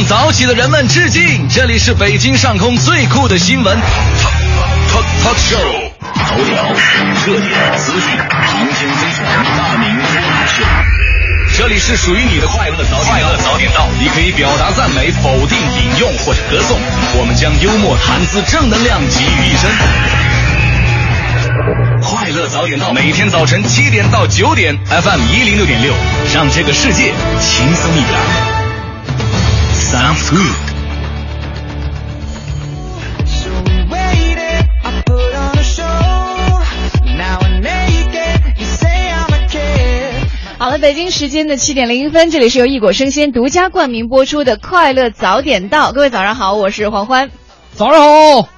向早起的人们致敬！这里是北京上空最酷的新闻 talk talk show，头条、热点、资讯、航天飞船、大明脱口秀。这里是属于你的快乐早快乐早点到，你可以表达赞美、否定、引用或者歌颂，我们将幽默、谈资、正能量集于一身。快乐早点到，每天早晨七点到九点，FM 一零六点六，让这个世界轻松一点。好了，北京时间的七点零一分，这里是由一果生鲜独家冠名播出的《快乐早点到》。各位早上好，我是黄欢。早上好，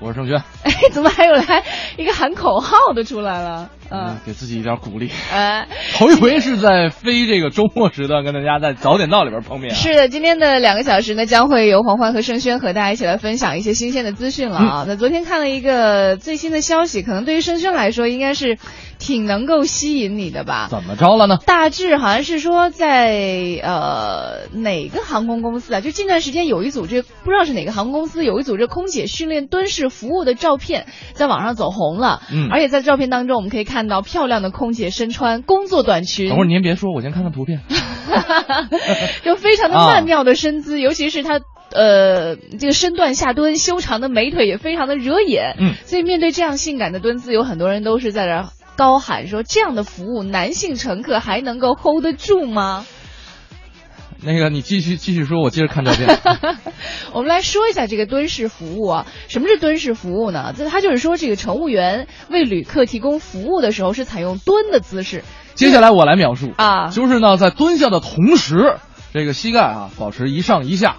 我是盛轩。哎，怎么还有来一个喊口号的出来了？嗯，给自己一点鼓励。呃，头一回是在非这个周末时段跟大家在早点到里边碰面、啊。是的，今天的两个小时呢，将会由黄欢和盛轩和大家一起来分享一些新鲜的资讯了啊。那、昨天看了一个最新的消息，可能对于盛轩来说，应该是挺能够吸引你的吧？怎么着了呢？大致好像是说在呃哪个航空公司啊？就近段时间有一组这不知道是哪个航空公司有一组这空姐训练蹲式服务的照片在网上走红了。嗯而且在照片当中，我们可以看到漂亮的空姐身穿工作短裙，等会儿您别说，我先看看图片。就非常的曼妙的身姿，尤其是她。呃，这个身段下蹲，修长的美腿也非常的惹眼。嗯，所以面对这样性感的蹲姿，有很多人都是在这儿高喊说：这样的服务，男性乘客还能够 hold 得住吗？那个，你继续继续说，我接着看照片。我们来说一下这个蹲式服务啊，什么是蹲式服务呢？这它就是说，这个乘务员为旅客提供服务的时候是采用蹲的姿势接下来我来描述啊就是呢，在蹲下的同时，这个膝盖啊保持一上一下，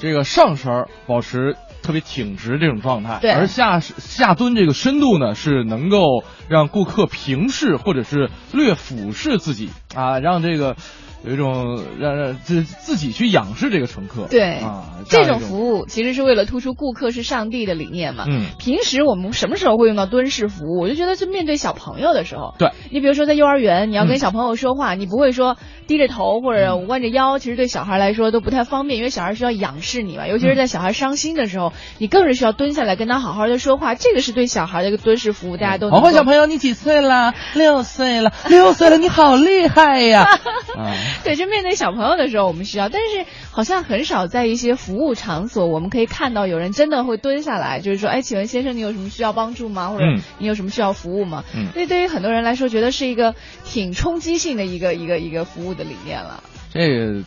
这个上身保持特别挺直这种状态，对。而下下蹲这个深度呢是能够让顾客平视或者是略俯视自己啊，让这个有一种让让自自己去仰视这个乘客，对啊，这种服务其实是为了突出顾客是上帝的理念嘛。嗯平时我们什么时候会用到蹲式服务？我就觉得是面对小朋友的时候。对，你比如说在幼儿园，你要跟嗯小朋友说话，你不会说低着头或者弯着腰，其实对小孩来说都不太方便，因为小孩需要仰视你嘛。尤其是在小孩伤心的时候，你更是需要蹲下来跟他好好的说话。这个是对小孩的一个蹲式服务，大家都能够黄欢小朋友，你几岁了？六岁了，六岁了，你好厉害呀！啊，对，就面对小朋友的时候，我们需要，但是好像很少在一些服务场所，我们可以看到有人真的会蹲下来，就是说，哎，请问先生，你有什么需要帮助吗？或者嗯你有什么需要服务吗？嗯所以对于很多人来说，觉得是一个挺冲击性的一个一个一个服务的理念了。这个。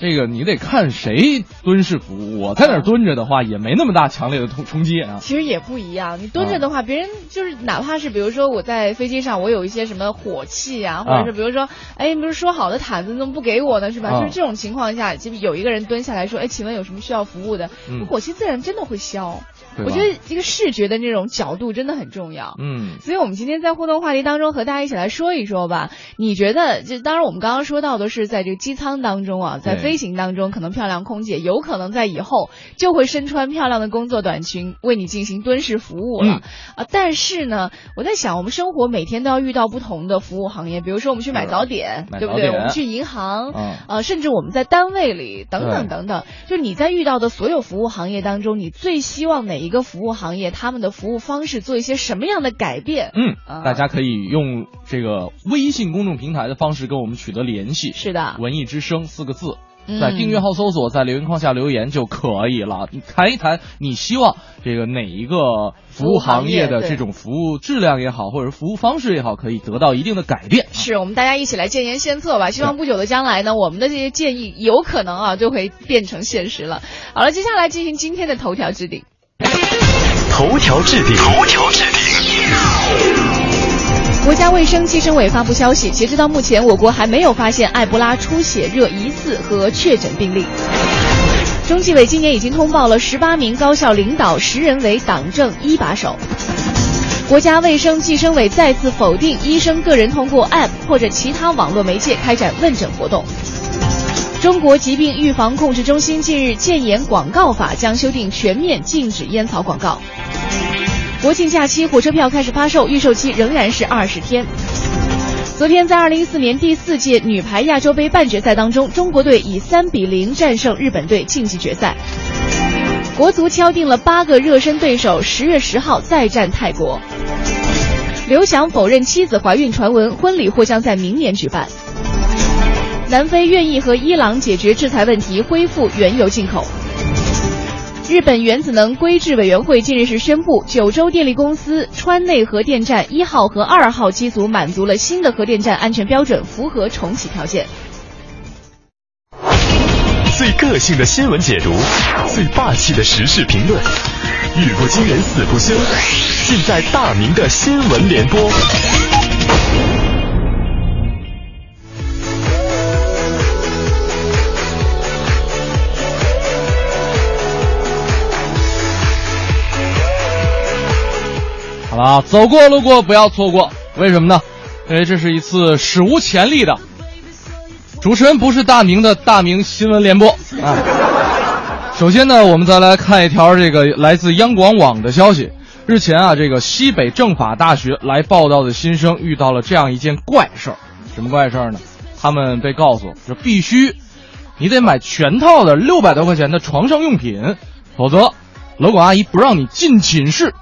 这个你得看谁蹲式服务，我在那儿蹲着的话，也没那么大强烈的冲冲击啊。其实也不一样，你蹲着的话，别人就是哪怕是比如说我在飞机上，我有一些什么火气啊，或者是比如说，哎，你不是说好的毯子你怎么不给我呢？是吧？啊就是这种情况下，就有一个人蹲下来说，哎，请问有什么需要服务的？嗯火气自然真的会消。对我觉得这个视觉的那种角度真的很重要。嗯，所以，我们今天在互动话题当中和大家一起来说一说吧。你觉得，就当然我们刚刚说到的是在这个机舱当中啊，在对飞行当中，可能漂亮空姐有可能在以后就会身穿漂亮的工作短裙为你进行蹲式服务了、嗯啊。但是呢，我在想，我们生活每天都要遇到不同的服务行业，比如说我们去买早点，对不对？我们去银行，嗯呃，甚至我们在单位里等等等等，就你在遇到的所有服务行业当中，你最希望哪一个服务行业他们的服务方式做一些什么样的改变？嗯啊，大家可以用这个微信公众平台的方式跟我们取得联系。是的，文艺之声四个字，嗯在订阅号搜索，在留言框下留言就可以了。你谈一谈你希望这个哪一个服务行业的这种服务质量也好，或者服务方式也好，可以得到一定的改变。是我们大家一起来建言献策吧。希望不久的将来呢，我们的这些建议有可能啊就会变成现实了。好了，接下来进行今天的头条置顶。头条置顶，头条置顶。国家卫生计生委发布消息，截止到目前，我国还没有发现埃博拉出血热疑似和确诊病例。中纪委今年已经通报了十八名高校领导，十人为党政一把手。国家卫生计生委再次否定医生个人通过 App 或者其他网络媒介开展问诊活动。中国疾病预防控制中心近日建言广告法将修订，全面禁止烟草广告。国庆假期火车票开始发售，预售期仍然是二十天。昨天，在二零一四年第四届女排亚洲杯半决赛当中，中国队以三比零战胜日本队晋级决赛。国足敲定了八个热身对手，十月十号再战泰国。刘翔否认妻子怀孕传闻，婚礼或将在明年举办。南非愿意和伊朗解决制裁问题，恢复原油进口。日本原子能规制委员会近日是宣布，九州电力公司川内核电站一号和二号机组满足了新的核电站安全标准，符合重启条件。最个性的新闻解读，最霸气的时事评论，语不惊人死不休，尽在大明的新闻联播。啊，走过路过不要错过，为什么呢？因为这是一次史无前例的。主持人不是大明的大明新闻联播啊。首先呢，我们再来看一条这个来自央广网的消息。日前啊，这个西北政法大学来报道的新生遇到了这样一件怪事儿。什么怪事儿呢？他们被告诉说必须，你得买全套的六百多块钱的床上用品，否则楼管阿姨不让你进寝室。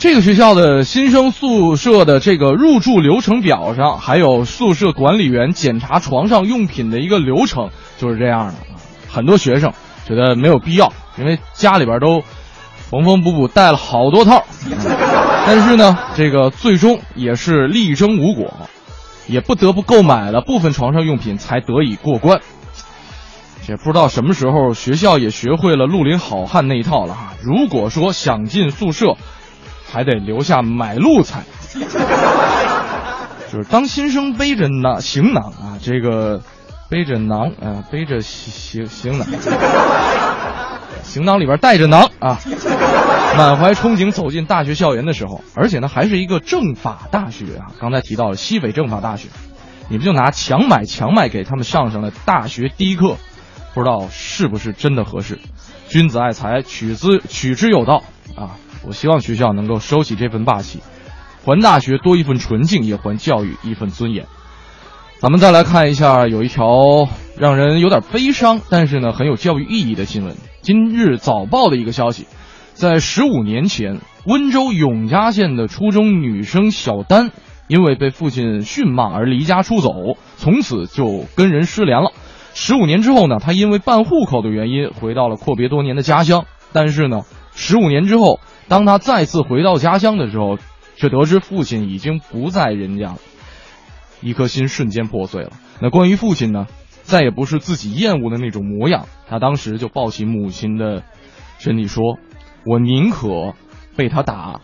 这个学校的新生宿舍的这个入住流程表上，还有宿舍管理员检查床上用品的一个流程，就是这样的。很多学生觉得没有必要，因为家里边都缝缝补补带了好多套。但是呢，这个最终也是力争无果，也不得不购买了部分床上用品才得以过关。也不知道什么时候学校也学会了绿林好汉那一套了哈。如果说想进宿舍，还得留下买路财，就是当新生背着囊行囊啊，这个背着囊啊，背着行行囊，行囊里边带着囊啊，满怀憧憬走进大学校园的时候，而且呢还是一个政法大学啊，刚才提到了西北政法大学，你们就拿强买强卖给他们上上了大学第一课，不知道是不是真的合适？君子爱财，取之取之有道啊。我希望学校能够收起这份霸气，还大学多一份纯净，也还教育一份尊严。咱们再来看一下，有一条让人有点悲伤，但是呢很有教育意义的新闻。今日早报的一个消息，在十五年前，温州永嘉县的初中女生小丹，因为被父亲训骂而离家出走，从此就跟人失联了。十五年之后呢，她因为办户口的原因，回到了阔别多年的家乡。但是呢，十五年之后。当他再次回到家乡的时候，却得知父亲已经不在人家了，一颗心瞬间破碎了。那关于父亲呢，再也不是自己厌恶的那种模样。他当时就抱起母亲的身体说：“我宁可被他打，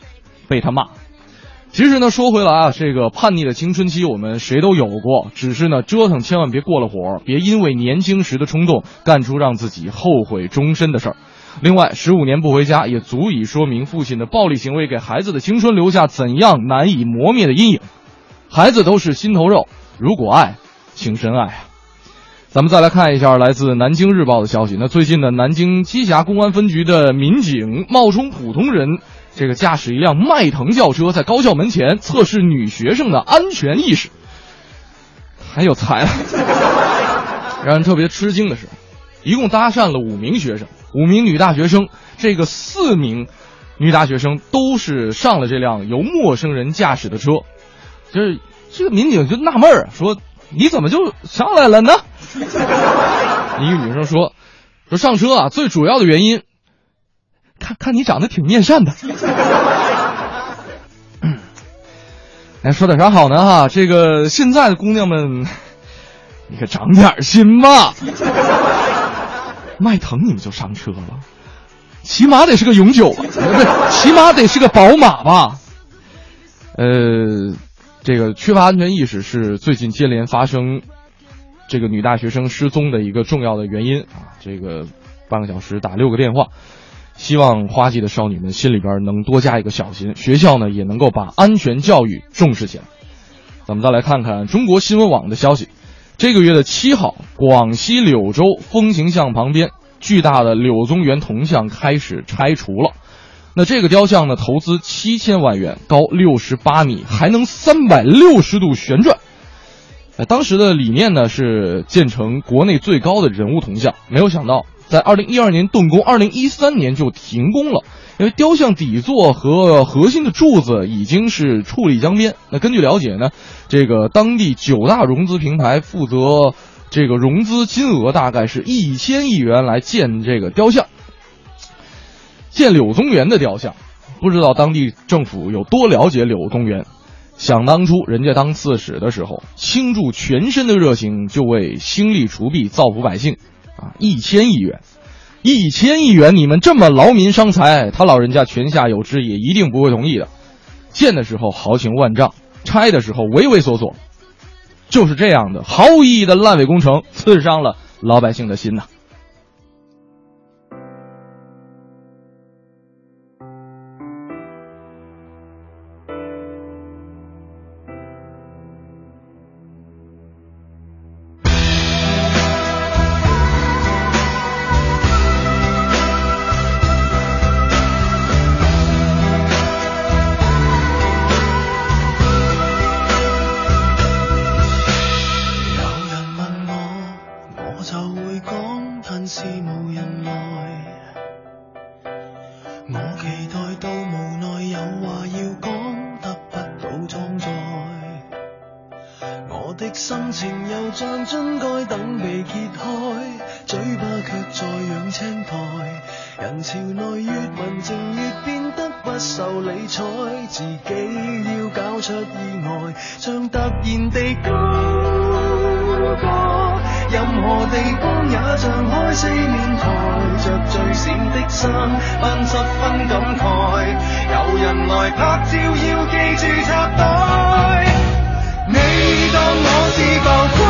被他骂。”其实呢，说回来啊，这个叛逆的青春期我们谁都有过，只是呢，折腾千万别过了火，别因为年轻时的冲动干出让自己后悔终身的事儿。另外，十五年不回家也足以说明父亲的暴力行为给孩子的青春留下怎样难以磨灭的阴影。孩子都是心头肉，如果爱，请深爱！咱们再来看一下来自南京日报的消息。那最近呢，南京栖霞公安分局的民警冒充普通人，这个驾驶一辆迈腾轿车在高校门前测试女学生的安全意识，还有才。让人特别吃惊的是。一共搭讪了五名学生，五名女大学生。这个四名女大学生都是上了这辆由陌生人驾驶的车。就是这个民警就纳闷儿，说：“你怎么就上来了呢？” 一个女生说：“说上车啊，最主要的原因，看看你长得挺面善的。”哎，说点啥好呢？哈，这个现在的姑娘们，你可长点心吧。迈腾你们就上车了，起码得是个永久？不对，起码得是个宝马吧？呃，这个缺乏安全意识是最近接连发生这个女大学生失踪的一个重要的原因啊！这个半个小时打六个电话，希望花季的少女们心里边能多加一个小心，学校呢也能够把安全教育重视起来。咱们再来看看中国新闻网的消息。这个月的七号，广西柳州风行巷旁边巨大的柳宗元铜像开始拆除了。那这个雕像呢，投资七千万元，高六十八米，还能三百六十度旋转。当时的理念呢是建成国内最高的人物铜像，没有想到在二零一二年动工，二零一三年就停工了，因为雕像底座和核心的柱子已经是矗立江边。那根据了解呢，这个当地九大融资平台负责这个融资金额大概是一千亿元来建这个雕像，建柳宗元的雕像，不知道当地政府有多了解柳宗元。想当初，人家当刺史的时候，倾注全身的热情，就为兴利除弊、造福百姓，啊，一千亿元，一千亿元，你们这么劳民伤财，他老人家泉下有知，也一定不会同意的。建的时候豪情万丈，拆的时候畏畏缩缩，就是这样的毫无意义的烂尾工程，刺伤了老百姓的心呐。真该等被揭开嘴巴却在养青苔人潮内越文静越变得不受理睬自己要搞出意外像突然地高歌任何地方也像开四面台。着最闪的衫扮十分感慨有人来拍照要记住插袋你当我是浮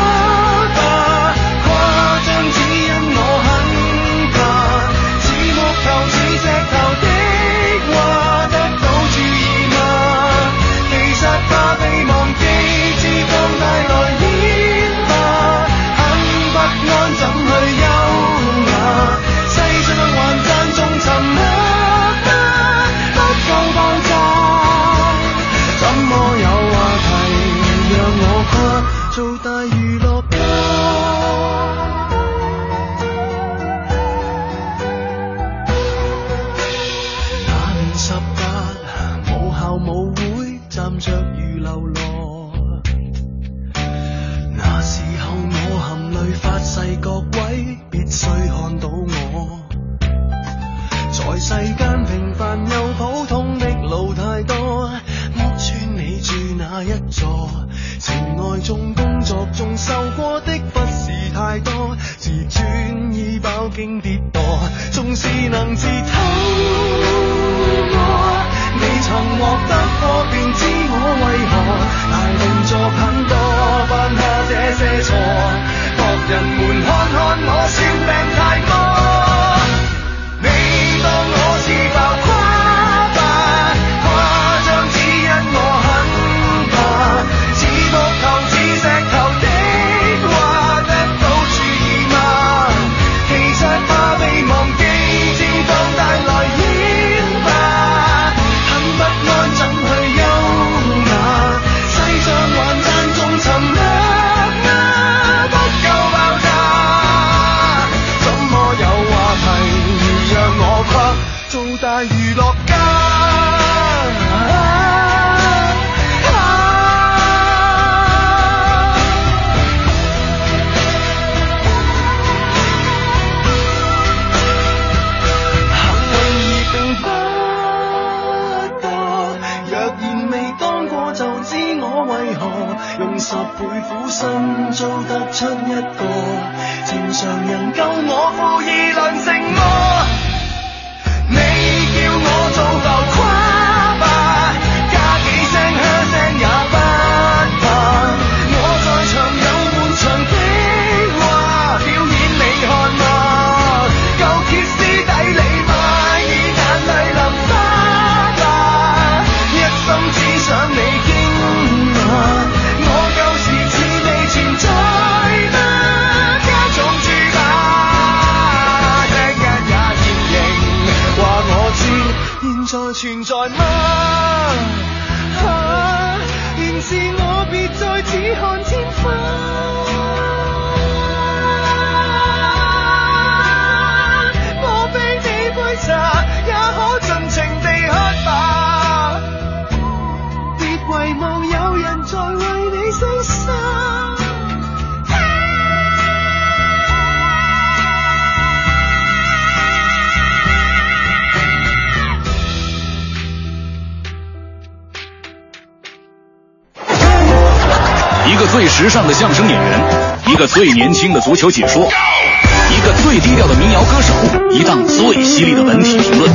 最年轻的足球解说，一个最低调的民谣歌手，一档最犀利的文体评论。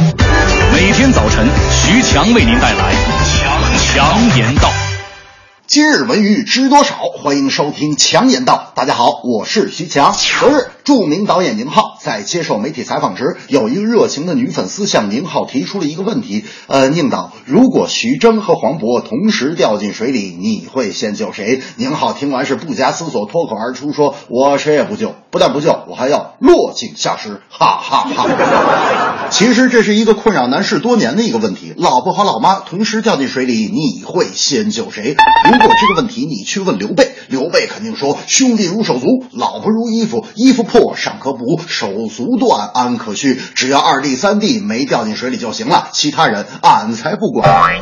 每天早晨，徐强为您带来强强言道。今日文娱知多少？欢迎收听强言道。大家好，我是徐强。昨日，著名导演宁浩在接受媒体采访时，有一个热情的女粉丝向宁浩提出了一个问题：呃，宁导，如果徐峥和黄渤同时掉进水里，你会先救谁？宁浩听完是不假思索，脱口而出说：“我谁也不救，不但不救，我还要落井下石！”哈哈哈。其实这是一个困扰男士多年的一个问题：老婆和老妈同时掉进水里，你会先救谁？如果这个问题你去问刘备，刘备肯定说：“兄弟如手足，老婆如衣服，衣服破尚可补，手足断安可续。只要二弟三弟没掉进水里就行了，其他人俺才不管。”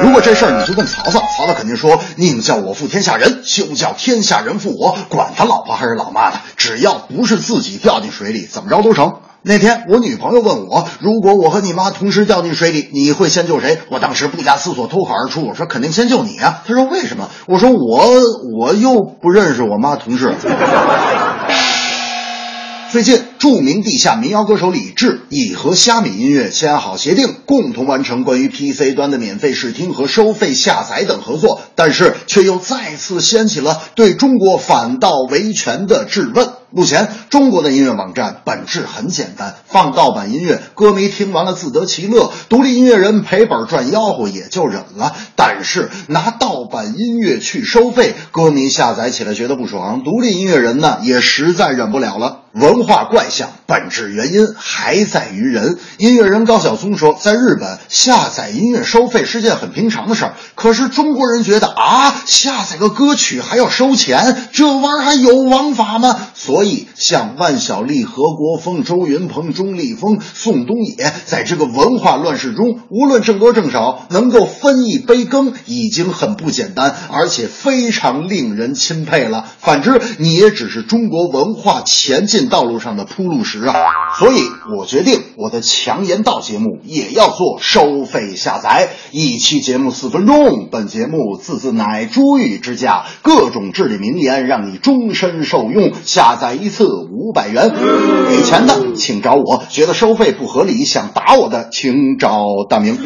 如果这事儿你就问曹操，曹操肯定说：“宁叫我负天下人，休叫天下人负我。管他老婆还是老妈的，只要不是自己掉进水里，怎么着都成。”那天我女朋友问我，如果我和你妈同时掉进水里，你会先救谁？我当时不假思索脱口而出，我说肯定先救你啊。她说为什么？我说我我又不认识我妈同事。最近，著名地下民谣歌手李志已和虾米音乐签好协定，共同完成关于 PC 端的免费试听和收费下载等合作，但是却又再次掀起了对中国反盗维权的质问。目前，中国的音乐网站本质很简单，放盗版音乐，歌迷听完了自得其乐，独立音乐人赔本赚吆喝也就忍了。但是拿盗版音乐去收费，歌迷下载起来觉得不爽，独立音乐人呢也实在忍不了了。文化怪象本质原因还在于人。音乐人高晓松说，在日本下载音乐收费是件很平常的事儿，可是中国人觉得啊，下载个歌曲还要收钱，这玩意儿还有王法吗？所以，像万晓利、何国峰、周云鹏、钟立风、宋冬野，在这个文化乱世中，无论挣多挣少，能够分一杯羹，已经很不简单，而且非常令人钦佩了。反之，你也只是中国文化前进道路上的铺路时啊！所以我决定，我的强言道节目也要做收费下载，一期节目四分钟。本节目字字乃珠玉之价，各种至理名言，让你终身受用。下载一次五百元，给钱的请找我，觉得收费不合理想打我的，请找大明。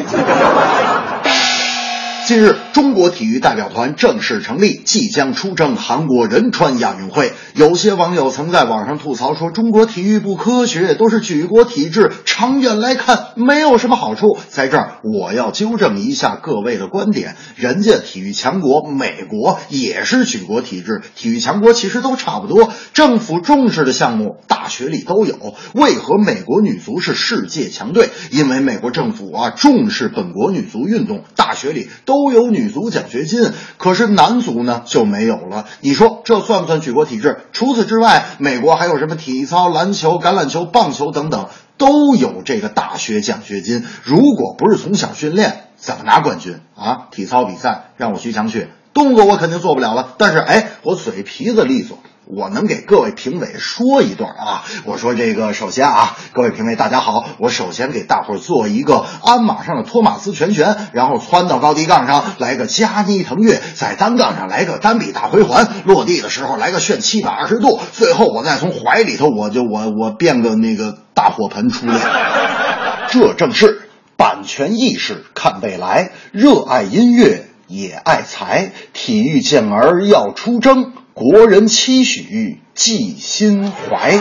近日，中国体育代表团正式成立，即将出征韩国仁川亚运会。有些网友曾在网上吐槽说，中国体育不科学，都是举国体制，长远来看没有什么好处。在这儿，我要纠正一下各位的观点，人家体育强国美国也是举国体制，体育强国其实都差不多，政府重视的项目大学里都有。为何美国女足是世界强队？因为美国政府啊重视本国女足运动，大学里都。都有女足奖学金，可是男足呢就没有了。你说这算不算举国体制？除此之外，美国还有什么体操、篮球、橄榄球、棒球等等，都有这个大学奖学金。如果不是从小训练，怎么拿冠军啊？体操比赛让我徐强去，动作我肯定做不了了，但是哎，我嘴皮子利索。我能给各位评委说一段啊！我说这个，首先啊，各位评委大家好，我首先给大伙儿做一个鞍马上的托马斯全旋，然后窜到高低杠上来个加妮腾跃，在单杠上来个单臂大回环，落地的时候来个旋七百二十度，最后我再从怀里头我就我我变个那个大火盆出来，这正是版权意识看未来，热爱音乐也爱财，体育健儿要出征。国人期许记心怀，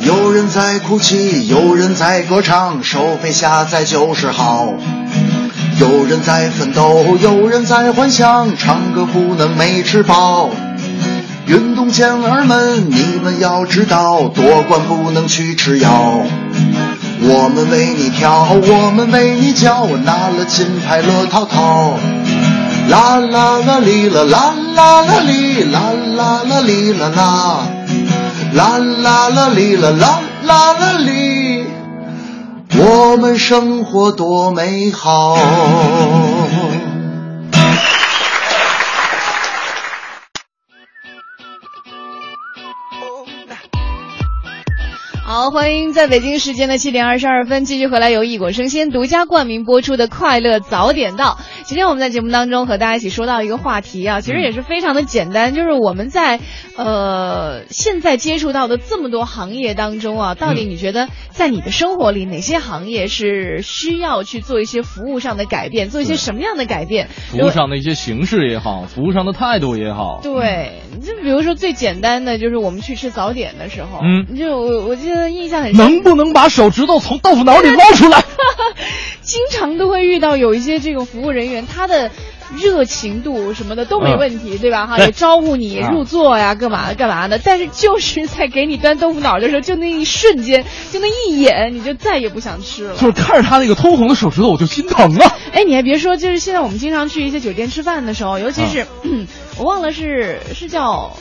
有人在哭泣，有人在歌唱，收费下载就是好。有人在奋斗，有人在幻想，唱歌不能没吃饱。运动健儿们，你们要知道，夺冠不能去吃药。我们为你跳，我们为你叫，我拿了金牌乐淘淘。啦啦啦哩啦啦啦啦哩啦啦啦哩啦啦，啦啦啦哩啦啦啦啦哩，我们生活多美好。好，欢迎在北京时间的七点二十二分继续回来，由异果生鲜独家冠名播出的《快乐早点到》。今天我们在节目当中和大家一起说到一个话题啊，其实也是非常的简单，就是我们在呃现在接触到的这么多行业当中啊，到底你觉得在你的生活里哪些行业是需要去做一些服务上的改变，做一些什么样的改变？服务上的一些形式也好，服务上的态度也好。对，就比如说最简单的，就是我们去吃早点的时候，嗯，就我我记得。印象很深，能不能把手指头从豆腐脑里捞出来？经常都会遇到有一些这种服务人员，他的热情度什么的都没问题，对吧？哈，也招呼你入座呀，干嘛干嘛的。但是就是在给你端豆腐脑的时候，就那一瞬间，就那一眼，你就再也不想吃了。就是看着他那个通红的手指头，我就心疼啊！哎，你还别说，就是现在我们经常去一些酒店吃饭的时候，尤其是 我忘了是是叫。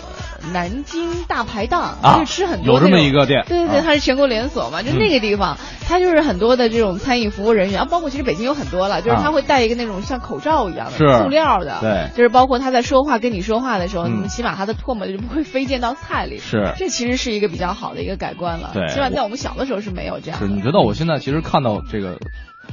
南京大排档就吃很多，有这么一个店，对对对，它是全国连锁嘛，就那个地方，它就是很多的这种餐饮服务人员啊，包括其实北京有很多了，就是他会戴一个那种像口罩一样的塑料的，对，就是包括他在说话跟你说话的时候，你起码他的唾沫就不会飞溅到菜里，是，这其实是一个比较好的一个改观了，对，起码在我们小的时候是没有这样。是，你知道我现在其实看到这个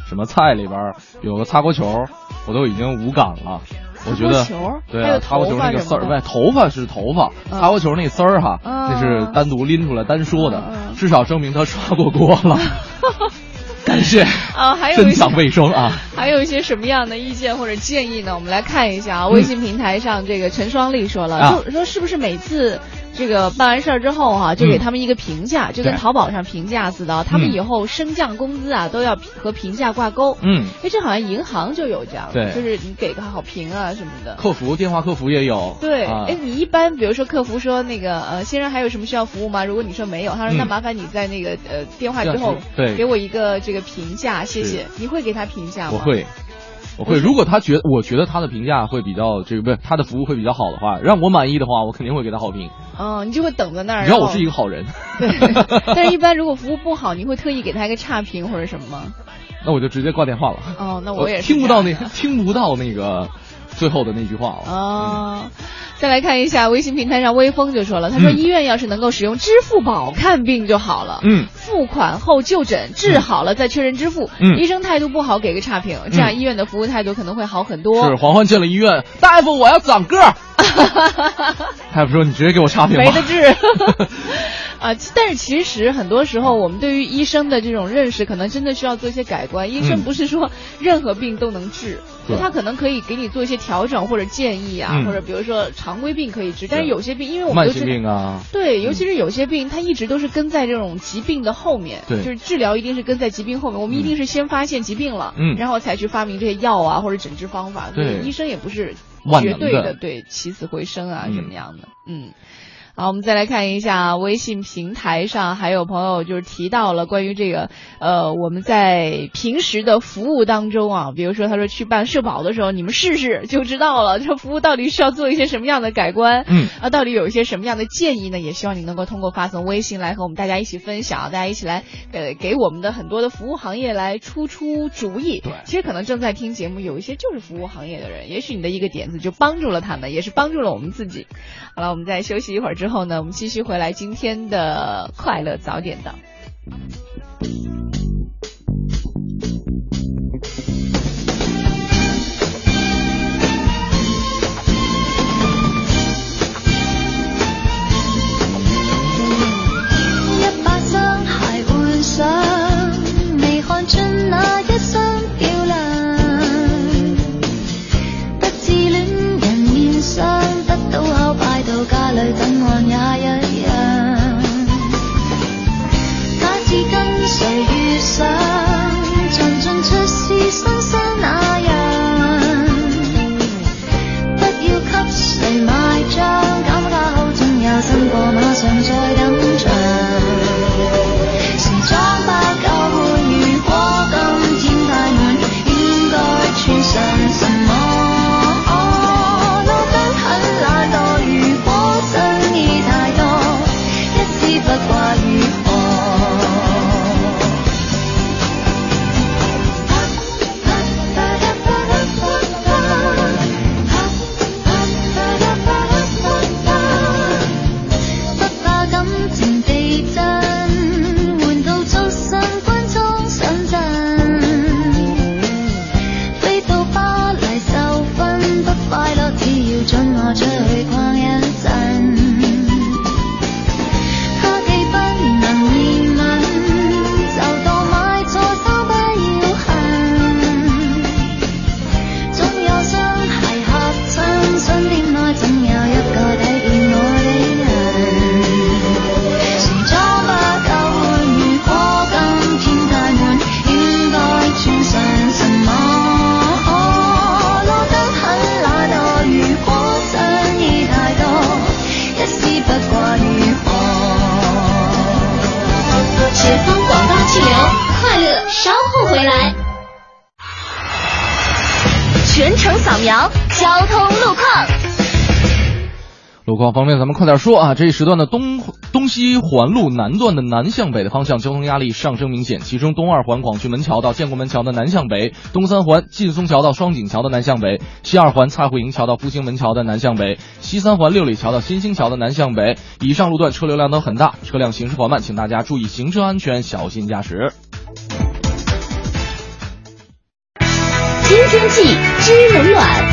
什么菜里边有个擦锅球，我都已经无感了。我觉得对啊，擦锅球那个丝儿，不，头发是头发，擦锅球那丝儿哈，那是单独拎出来单说的，至少证明他刷过锅了。感谢啊，还有分享卫生啊，还有一些什么样的意见或者建议呢？我们来看一下啊，微信平台上这个陈双丽说了，就说是不是每次。这个办完事儿之后哈，就给他们一个评价，就跟淘宝上评价似的。他们以后升降工资啊，都要和评价挂钩。嗯，哎，这好像银行就有这样，对，就是你给个好评啊什么的。客服电话客服也有。对，哎，你一般比如说客服说那个呃，先生还有什么需要服务吗？如果你说没有，他说那麻烦你在那个呃电话之后对给我一个这个评价，谢谢。你会给他评价吗？我会。我会，如果他觉得，我觉得他的评价会比较这个，不是他的服务会比较好的话，让我满意的话，我肯定会给他好评。嗯，你就会等在那儿。只要我是一个好人。对。但是，一般如果服务不好，你会特意给他一个差评或者什么吗？那我就直接挂电话了。哦，那我也听不到那听不到那个最后的那句话了。哦。再来看一下微信平台上，微风就说了，他说医院要是能够使用支付宝看病就好了，嗯，付款后就诊，治好了再确认支付，嗯，医生态度不好给个差评，这样医院的服务态度可能会好很多。是黄欢进了医院，大夫我要长个儿，大夫说你直接给我差评，没得治。啊，但是其实很多时候，我们对于医生的这种认识，可能真的需要做一些改观。医生不是说任何病都能治，他可能可以给你做一些调整或者建议啊，或者比如说常规病可以治，但是有些病，因为我们都知道，对，尤其是有些病，它一直都是跟在这种疾病的后面，对，就是治疗一定是跟在疾病后面。我们一定是先发现疾病了，嗯，然后才去发明这些药啊或者诊治方法。对，医生也不是绝对的，对，起死回生啊什么样的，嗯。好，我们再来看一下微信平台上还有朋友就是提到了关于这个呃我们在平时的服务当中啊，比如说他说去办社保的时候，你们试试就知道了，这服务到底需要做一些什么样的改观，嗯啊，到底有一些什么样的建议呢？也希望你能够通过发送微信来和我们大家一起分享，大家一起来呃给我们的很多的服务行业来出出主意。对，其实可能正在听节目有一些就是服务行业的人，也许你的一个点子就帮助了他们，也是帮助了我们自己。好了，我们再休息一会儿之后呢，我们继续回来今天的快乐早点档。一把双鞋换上，未看尽那一生漂亮，不自恋人面上。到后排到家里等谁遇上，尽尽出是新生那样。不要给谁买账，减价后仲有新货马上再等场。方面，咱们快点说啊！这一时段的东东西环路南段的南向北的方向交通压力上升明显，其中东二环广渠门桥到建国门桥的南向北，东三环劲松桥到双井桥的南向北，西二环蔡慧营桥到复兴门桥的南向北，西三环六里桥到新兴桥的南向北。以上路段车流量都很大，车辆行驶缓慢，请大家注意行车安全，小心驾驶。今天气知冷暖。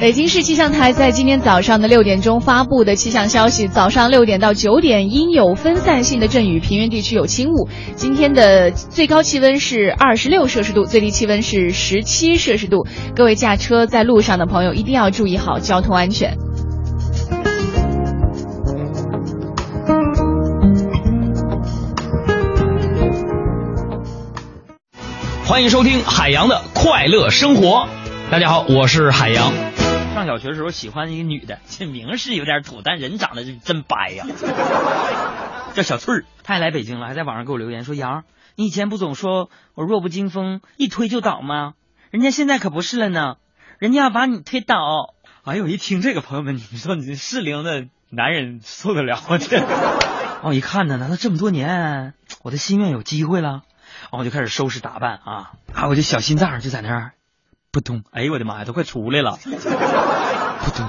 北京市气象台在今天早上的六点钟发布的气象消息，早上六点到九点阴有分散性的阵雨，平原地区有轻雾。今天的最高气温是二十六摄氏度，最低气温是十七摄氏度。各位驾车在路上的朋友一定要注意好交通安全。欢迎收听海洋的快乐生活。大家好，我是海洋。上小学的时候喜欢一个女的，这名是有点土，但人长得是真白呀、叫小翠儿。她也来北京了，还在网上给我留言说：“杨，你以前不总说我弱不禁风，一推就倒吗？人家现在可不是了呢，人家要把你推倒。”哎呦，一听这个，朋友们，你说你这适龄的男人受得了吗？这，哦，我一看呢，难道这么多年我的心愿有机会了？我就开始收拾打扮啊啊！我这小心脏就在那儿扑通，哎呦我的妈呀，都快出来了，扑通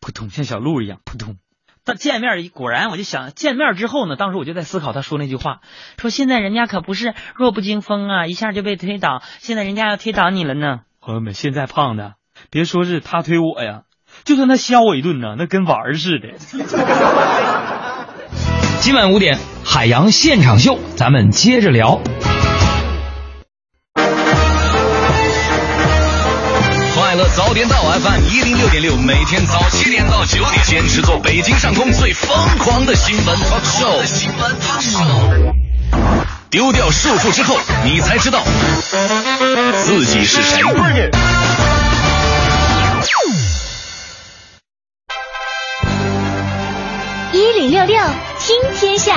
扑通，像小鹿一样扑通。但见面一果然，我就想见面之后呢，当时我就在思考他说那句话，说现在人家可不是弱不禁风啊，一下就被推倒，现在人家要推倒你了呢。朋友们，现在胖的别说是他推我呀，就算他削我一顿呢，那跟玩儿似的。今晚五点，海洋现场秀，咱们接着聊。早点到 FM 一零六点六，每天早七点到九点，坚持做北京上空最疯狂的新闻 talk show。新闻 talk show。丢掉束缚之后，你才知道自己是谁。一零六六听天下。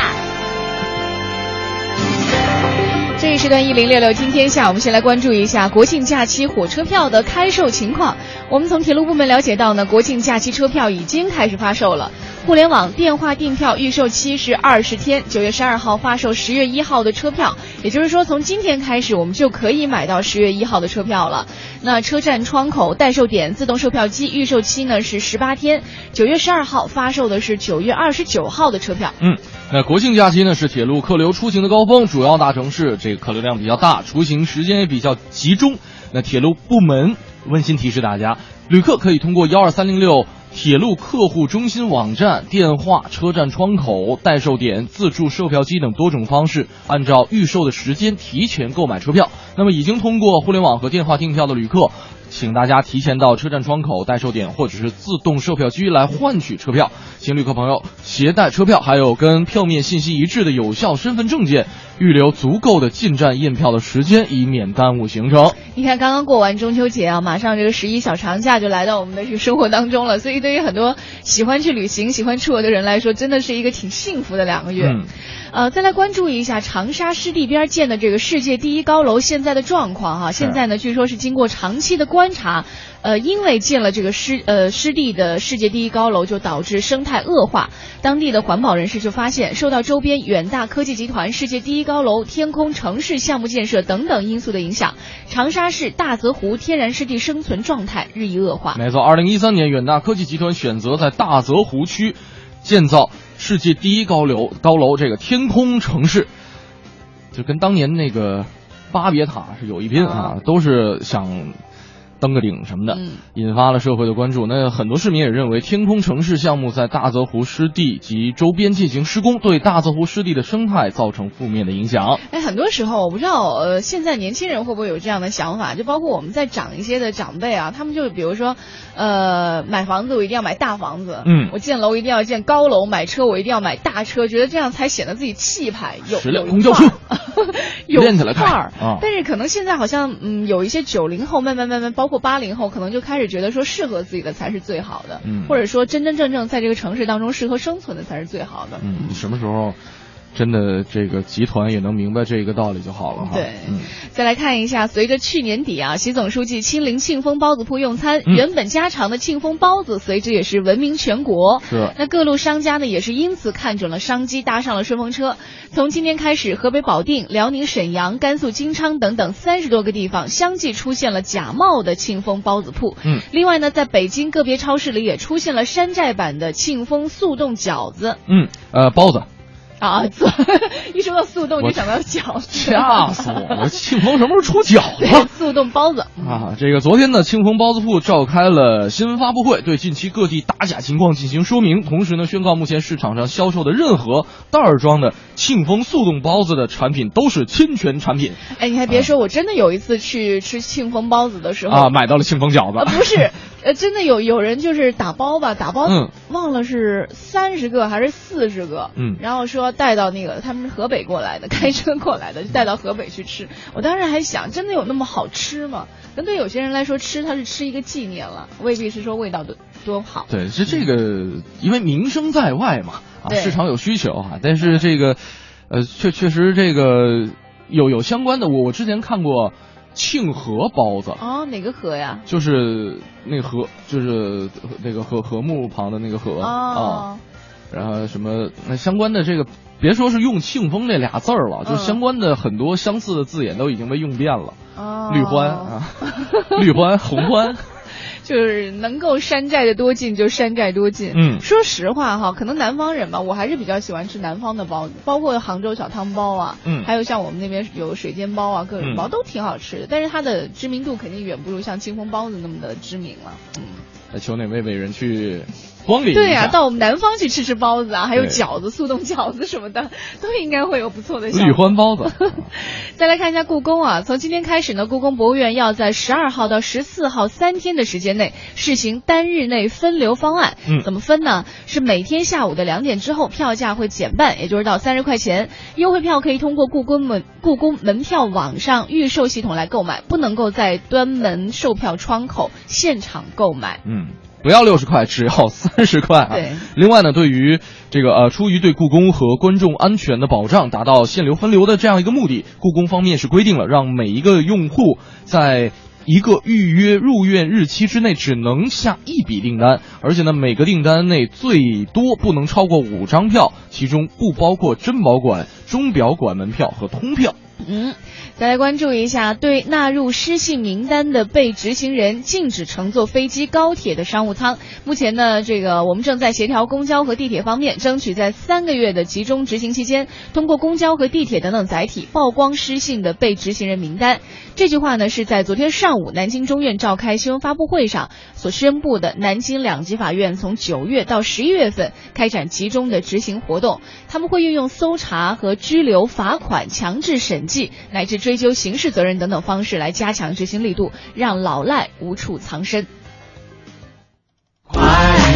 这一时段一零六六听天下，我们先来关注一下国庆假期火车票的开售情况。我们从铁路部门了解到呢，国庆假期车票已经开始发售了。互联网电话订票预售期是二十天，九月十二号发售十月一号的车票，也就是说从今天开始我们就可以买到十月一号的车票了。那车站窗口代售点自动售票机预售期呢是十八天，九月十二号发售的是九月二十九号的车票。嗯，那国庆假期呢是铁路客流出行的高峰，主要大城市这个客流量比较大，出行时间也比较集中。那铁路部门温馨提示大家，旅客可以通过幺二三零六。铁路客户中心网站、电话、车站窗口、代售点、自助售票机等多种方式，按照预售的时间提前购买车票。那么，已经通过互联网和电话订票的旅客，请大家提前到车站窗口、代售点或者是自动售票机来换取车票。请旅客朋友携带车票，还有跟票面信息一致的有效身份证件，预留足够的进站验票的时间，以免耽误行程。你看，刚刚过完中秋节啊，马上这个十一小长假就来到我们的这个生活当中了，所以对于很多喜欢去旅行、喜欢出游的人来说，真的是一个挺幸福的两个月。嗯呃，再来关注一下长沙湿地边建的这个世界第一高楼现在的状况哈。现在呢，据说是经过长期的观察，呃，因为建了这个湿呃湿地的世界第一高楼，就导致生态恶化。当地的环保人士就发现，受到周边远大科技集团世界第一高楼、天空城市项目建设等等因素的影响，长沙市大泽湖天然湿地生存状态日益恶化。没错，二零一三年，远大科技集团选择在大泽湖区建造世界第一高楼高楼这个天空城市，就跟当年那个巴别塔是有一拼啊，都是想登个顶什么的，嗯引发了社会的关注。那很多市民也认为，天空城市项目在大泽湖湿地及周边进行施工，对大泽湖湿地的生态造成负面的影响。哎，很多时候我不知道，呃，现在年轻人会不会有这样的想法？就包括我们在长一些的长辈啊，他们就比如说，呃，买房子我一定要买大房子，嗯我建楼一定要建高楼，买车我一定要买大车，觉得这样才显得自己气派，有十辆有公交车 有练起来看范儿啊但是可能现在好像，嗯，有一些九零后慢慢慢慢，包括八零后，可能就开始觉得说适合自己的才是最好的，嗯或者说真真正正在这个城市当中适合生存的才是最好的。嗯，你什么时候真的这个集团也能明白这个道理就好了哈。对嗯，再来看一下，随着去年底啊，习总书记亲临庆丰包子铺用餐，嗯原本家常的庆丰包子随之也是闻名全国。是那各路商家呢，也是因此看准了商机，搭上了顺风车。从今天开始，河北保定、辽宁沈阳、甘肃金昌等等三十多个地方相继出现了假冒的庆丰包子铺。嗯，另外呢，在北京个别超市里也出现了山寨版的庆丰速冻饺子。嗯，呃，包子，啊，一说到速冻就想到饺子，吓死我了！庆丰什么时候出 饺对子？速冻包子。啊，这个昨天呢，庆丰包子铺召开了新闻发布会，对近期各地打假情况进行说明，同时呢，宣告目前市场上销售的任何袋儿装的庆丰速冻包子的产品都是侵权产品哎，你还别说，我真的有一次去吃庆丰包子的时候啊，买到了庆丰饺子啊，子。不是，呃，真的有有人就是打包吧，打包，嗯忘了是三十个还是四十个，嗯然后说带到那个他们是河北过来的，开车过来的，就带到河北去吃。我当时还想，真的有那么好吃吗？可能对有些人来说，吃它是吃一个纪念了，未必是说味道多多好。对，是这个，因为名声在外嘛，啊，市场有需求啊，但是这个，呃，确确实这个有有相关的，我我之前看过庆和包子，哦，哪个和呀？就是那个禾，就是那个和和木旁的那个和啊，哦，然后什么那相关的这个，别说是用庆丰这俩字儿了，就嗯相关的很多相似的字眼都已经被用遍了，哦，绿欢啊，绿欢、红欢，就是能够山寨的多近就山寨多近。嗯说实话哈，可能南方人吧，我还是比较喜欢吃南方的包子，包括杭州小汤包啊，嗯还有像我们那边有水煎包啊，各种包、嗯都挺好吃的，但是它的知名度肯定远不如像清风包子那么的知名了。嗯，那求哪位伟人去光临？对呀、到我们南方去吃吃包子啊，还有饺子、速冻饺子什么的，都应该会有不错的效果。绿欢包子。再来看一下故宫啊，从今天开始呢，故宫博物院要在十二号到十四号三天的时间内试行单日内分流方案。嗯怎么分呢？是每天下午的两点之后，票价会减半，也就是到三十块钱。优惠票可以通过故宫门故宫门票网上预售系统来购买，不能够在端门售票窗口现场购买。嗯，不要六十块，只要三十块啊。对。另外呢，对于这个呃，出于对故宫和观众安全的保障，达到限流分流的这样一个目的，故宫方面是规定了，让每一个用户在。一个预约入院日期之内只能下一笔订单，而且呢，每个订单内最多不能超过五张票，其中不包括珍宝馆、钟表馆门票和通票。嗯，再来关注一下，对纳入失信名单的被执行人禁止乘坐飞机、高铁的商务舱。目前呢，这个我们正在协调公交和地铁方面，争取在三个月的集中执行期间，通过公交和地铁等等载体曝光失信的被执行人名单。这句话呢是在昨天上午南京中院召开新闻发布会上所宣布的。南京两级法院从九月到十一月份开展集中的执行活动，他们会运用搜查和拘留、罚款、强制审计乃至追追究刑事责任等等方式来加强执行力度，让老赖无处藏身。快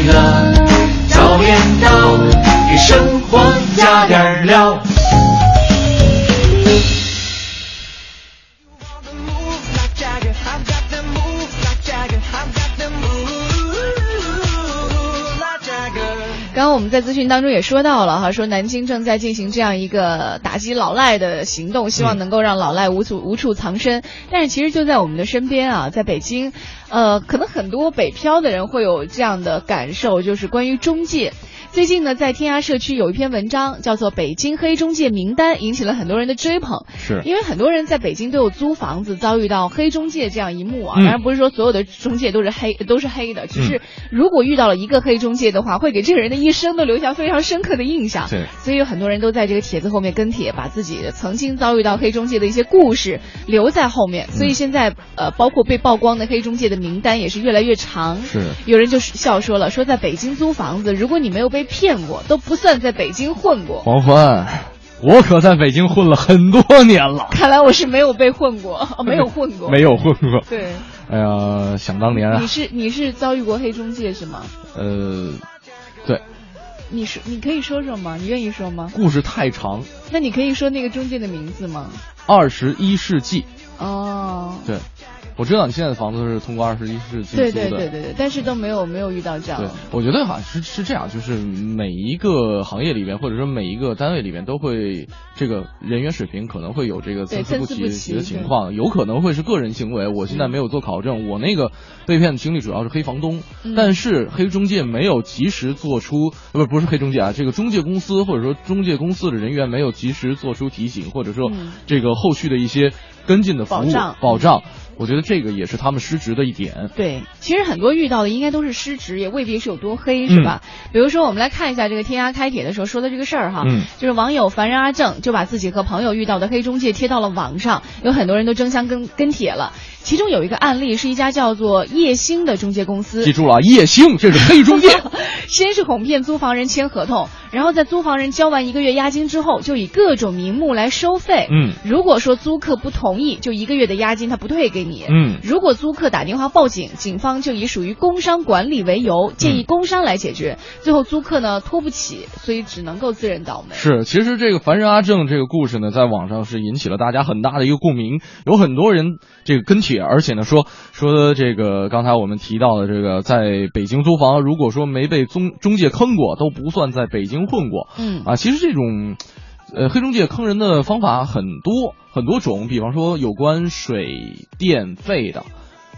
乐早点到，给生活加点料。我们在咨询当中也说到了哈，说南京正在进行这样一个打击老赖的行动，希望能够让老赖无处无处藏身。但是其实就在我们的身边啊，在北京，呃，可能很多北漂的人会有这样的感受，就是关于中介。最近呢，在天涯社区有一篇文章叫做《北京黑中介名单》，引起了很多人的追捧。是因为很多人在北京都有租房子遭遇到黑中介这样一幕啊。嗯当然不是说所有的中介都是黑都是黑的，只是如果遇到了一个黑中介的话，会给这个人的一生都留下非常深刻的印象。对所以有很多人都在这个帖子后面跟帖，把自己曾经遭遇到黑中介的一些故事留在后面。所以现在呃，包括被曝光的黑中介的名单也是越来越长。是有人就笑说了，说在北京租房子，如果你没有被骗过，都不算在北京混过。黄欢，我可在北京混了很多年了，看来我是没有被混过，哦没有混过，没有混过。对，哎呀，想当年啊你，是你是遭遇过黑中介是吗？呃，对，你说你可以说说吗？你愿意说吗？故事太长，那你可以说那个中介的名字吗？二十一世纪，哦，对，我知道你现在的房子是通过二十一世纪对租的，对对对对，但是都没有没有遇到这样对，我觉得好像是是这样，就是每一个行业里边，或者说每一个单位里边，都会这个人员水平可能会有这个参差不齐齐的情况，有可能会是个人行为。我现在没有做考证，我那个被骗的经历主要是黑房东，嗯但是黑中介没有及时做出，呃不不是黑中介啊，这个中介公司或者说中介公司的人员没有及时做出提醒，或者说嗯这个后续的一些跟进的服务保障保障，我觉得这个也是他们失职的一点。对，其实很多遇到的应该都是失职，也未必是有多黑，是吧？比如说，我们来看一下这个天涯开帖的时候说的这个事儿哈，嗯就是网友凡人阿正就把自己和朋友遇到的黑中介贴到了网上，有很多人都争相跟跟帖了。其中有一个案例是一家叫做叶星的中介公司，记住了，叶星这是黑中介。先是哄骗租房人签合同，然后在租房人交完一个月押金之后，就以各种名目来收费。嗯如果说租客不同意，就一个月的押金他不退给你。嗯如果租客打电话报警，警方就以属于工商管理为由，建议工商来解决。最后租客呢拖不起，所以只能够自认倒霉。是，其实这个凡人阿正这个故事呢，在网上是引起了大家很大的一个共鸣，有很多人这个跟帖，而且呢说说这个刚才我们提到的这个在北京租房，如果说没被中中介坑过，都不算在北京混过。嗯啊，其实这种。呃，黑中介坑人的方法很多很多种，比方说有关水电费的，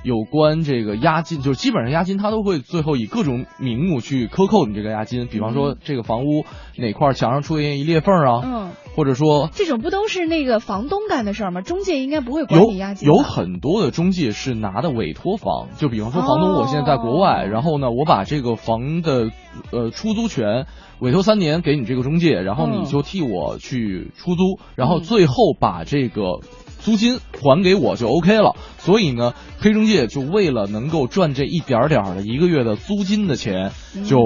有关这个押金，就是基本上押金他都会最后以各种名目去克扣你这个押金，比方说这个房屋哪块墙上出现一裂缝啊，嗯，或者说这种不都是那个房东干的事儿吗？中介应该不会管你押金有。有很多的中介是拿的委托房，就比方说房东我现在在国外，哦然后呢我把这个房的呃出租权委托三年给你这个中介，然后嗯你就替我去出租，然后最后把这个租金还给我就 OK 了。所以呢，黑中介就为了能够赚这一点点儿的一个月的租金的钱，嗯就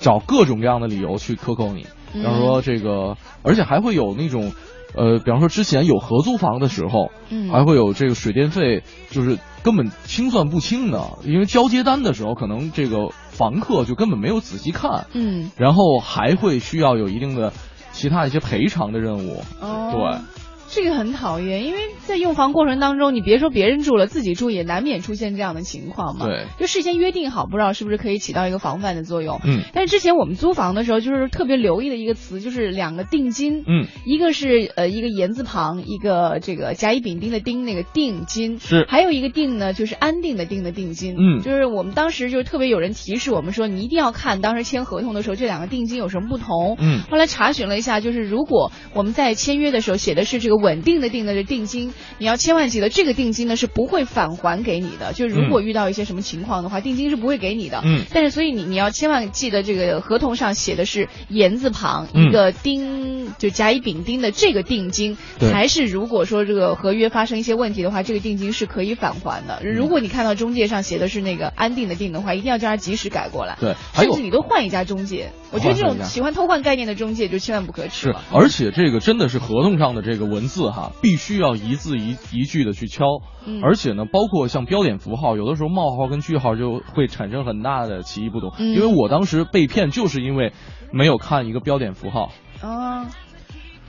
找各种各样的理由去克扣你，比方说嗯这个，而且还会有那种。呃，比方说之前有合租房的时候，嗯。还会有这个水电费，就是根本清算不清的，因为交接单的时候，可能这个房客就根本没有仔细看，嗯，然后还会需要有一定的其他一些赔偿的任务，哦，对。这个很讨厌，因为在用房过程当中，你别说别人住了，自己住也难免出现这样的情况嘛。对，就事先约定好，不知道是不是可以起到一个防范的作用。嗯但是之前我们租房的时候，就是特别留意的一个词，就是两个定金。嗯，一个是呃一个言字旁，一个这个甲乙丙丁的丁那个定金，是还有一个定呢，就是安定的定的定金。嗯就是我们当时就特别有人提示我们说，你一定要看当时签合同的时候这两个定金有什么不同。嗯后来查询了一下，就是如果我们在签约的时候写的是这个稳定的定的这定金，你要千万记得这个定金呢是不会返还给你的。就是如果遇到一些什么情况的话，定金是不会给你的。嗯但是所以你你要千万记得这个合同上写的是言字旁、嗯一个丁，就甲乙丙丁的这个定金，对才是如果说这个合约发生一些问题的话，这个定金是可以返还的。如果你看到中介上写的是那个安定的定的话，一定要叫他及时改过来。对，甚至你都换一家中介。我觉得这种喜欢偷换概念的中介就千万不可取是。，而且这个真的是合同上的这个文字哈，必须要一字一一句的去敲，嗯而且呢，包括像标点符号，有的时候冒号跟句号就会产生很大的歧义不同。嗯因为我当时被骗，就是因为没有看一个标点符号。啊，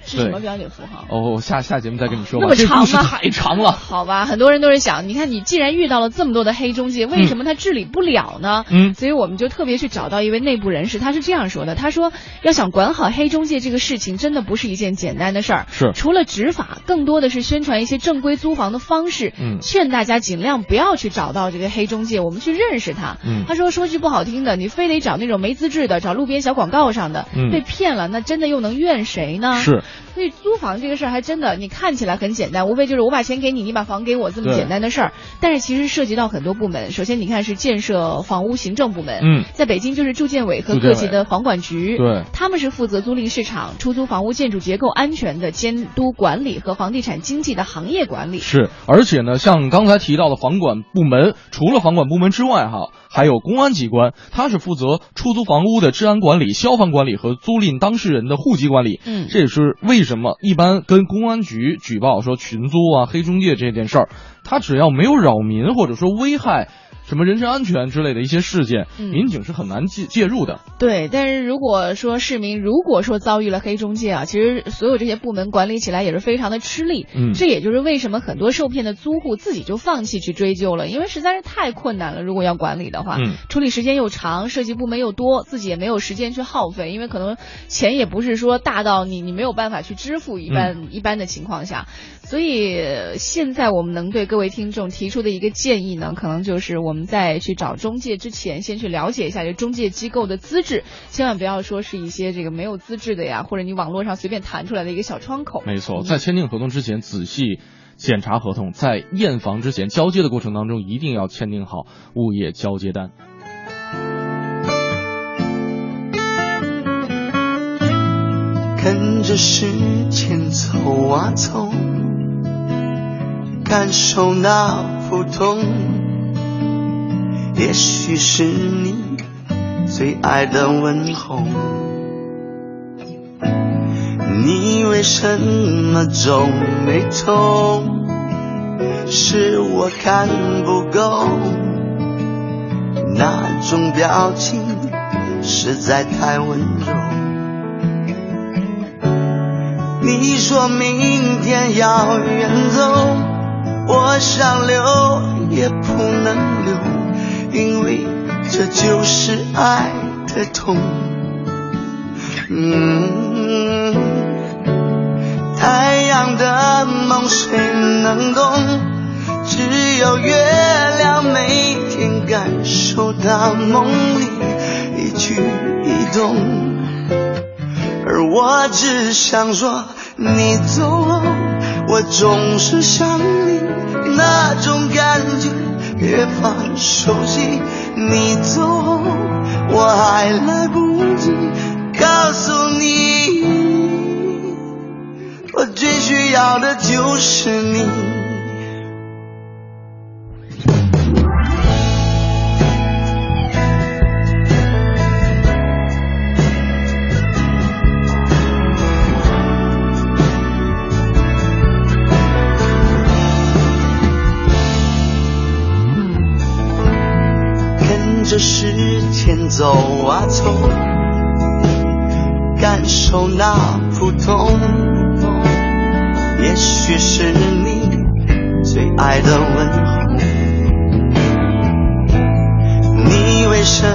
是什么标点符号？哦，下下节目再跟你说吧。那么长吗？太长了。好吧，很多人都是想，你看你既然遇到了这么多的黑中介，为什么他治理不了呢？嗯，所以我们就特别去找到一位内部人士，他是这样说的：他说，要想管好黑中介这个事情，真的不是一件简单的事儿。是，除了执法，更多的是宣传一些正规租房的方式，嗯，劝大家尽量不要去找到这个黑中介，我们去认识他。嗯，他说说句不好听的，你非得找那种没资质的，找路边小广告上的，嗯，被骗了，那真的又能怨谁呢？是。所以租房这个事儿还真的，你看起来很简单，无非就是我把钱给你，你把房给我这么简单的事儿。但是其实涉及到很多部门。首先，你看是建设房屋行政部门，嗯，在北京就是住建委和各级的房管局，对，他们是负责租赁市场、出租房屋建筑结构安全的监督管理和房地产经济的行业管理。是，而且呢，像刚才提到的房管部门，除了房管部门之外，哈。还有公安机关，他是负责出租房屋的治安管理、消防管理和租赁当事人的户籍管理。嗯，这也是为什么一般跟公安局举报说群租啊、黑中介这件事儿，他只要没有扰民或者说危害。什么人身安全之类的一些事件，民警是很难介介入的。对，但是如果说市民如果说遭遇了黑中介啊，其实所有这些部门管理起来也是非常的吃力。嗯，这也就是为什么很多受骗的租户自己就放弃去追究了，因为实在是太困难了。如果要管理的话，嗯，处理时间又长，涉及部门又多，自己也没有时间去耗费，因为可能钱也不是说大到你你没有办法去支付一般、嗯、一般的情况下。所以现在我们能对各位听众提出的一个建议呢，可能就是我们在去找中介之前，先去了解一下这中介机构的资质，千万不要说是一些这个没有资质的呀，或者你网络上随便弹出来的一个小窗口。没错，在签订合同之前仔细检查合同，在验房之前交接的过程当中，一定要签订好物业交接单。跟着时间走啊走，感受那普通，也许是你最爱的问候。你为什么皱眉头？是我看不够，那种表情实在太温柔。你说明天要远走，我想留也不能留，因为这就是爱的痛。嗯，太阳的梦谁能懂？只有月亮每天感受到梦里一举一动。而我只想说，你走后，我总是想你，那种感觉越发熟悉。你走后，我还来不及告诉你，我最需要的就是你。着时间走啊走，感受那普通，也许是你最爱的问候。你为什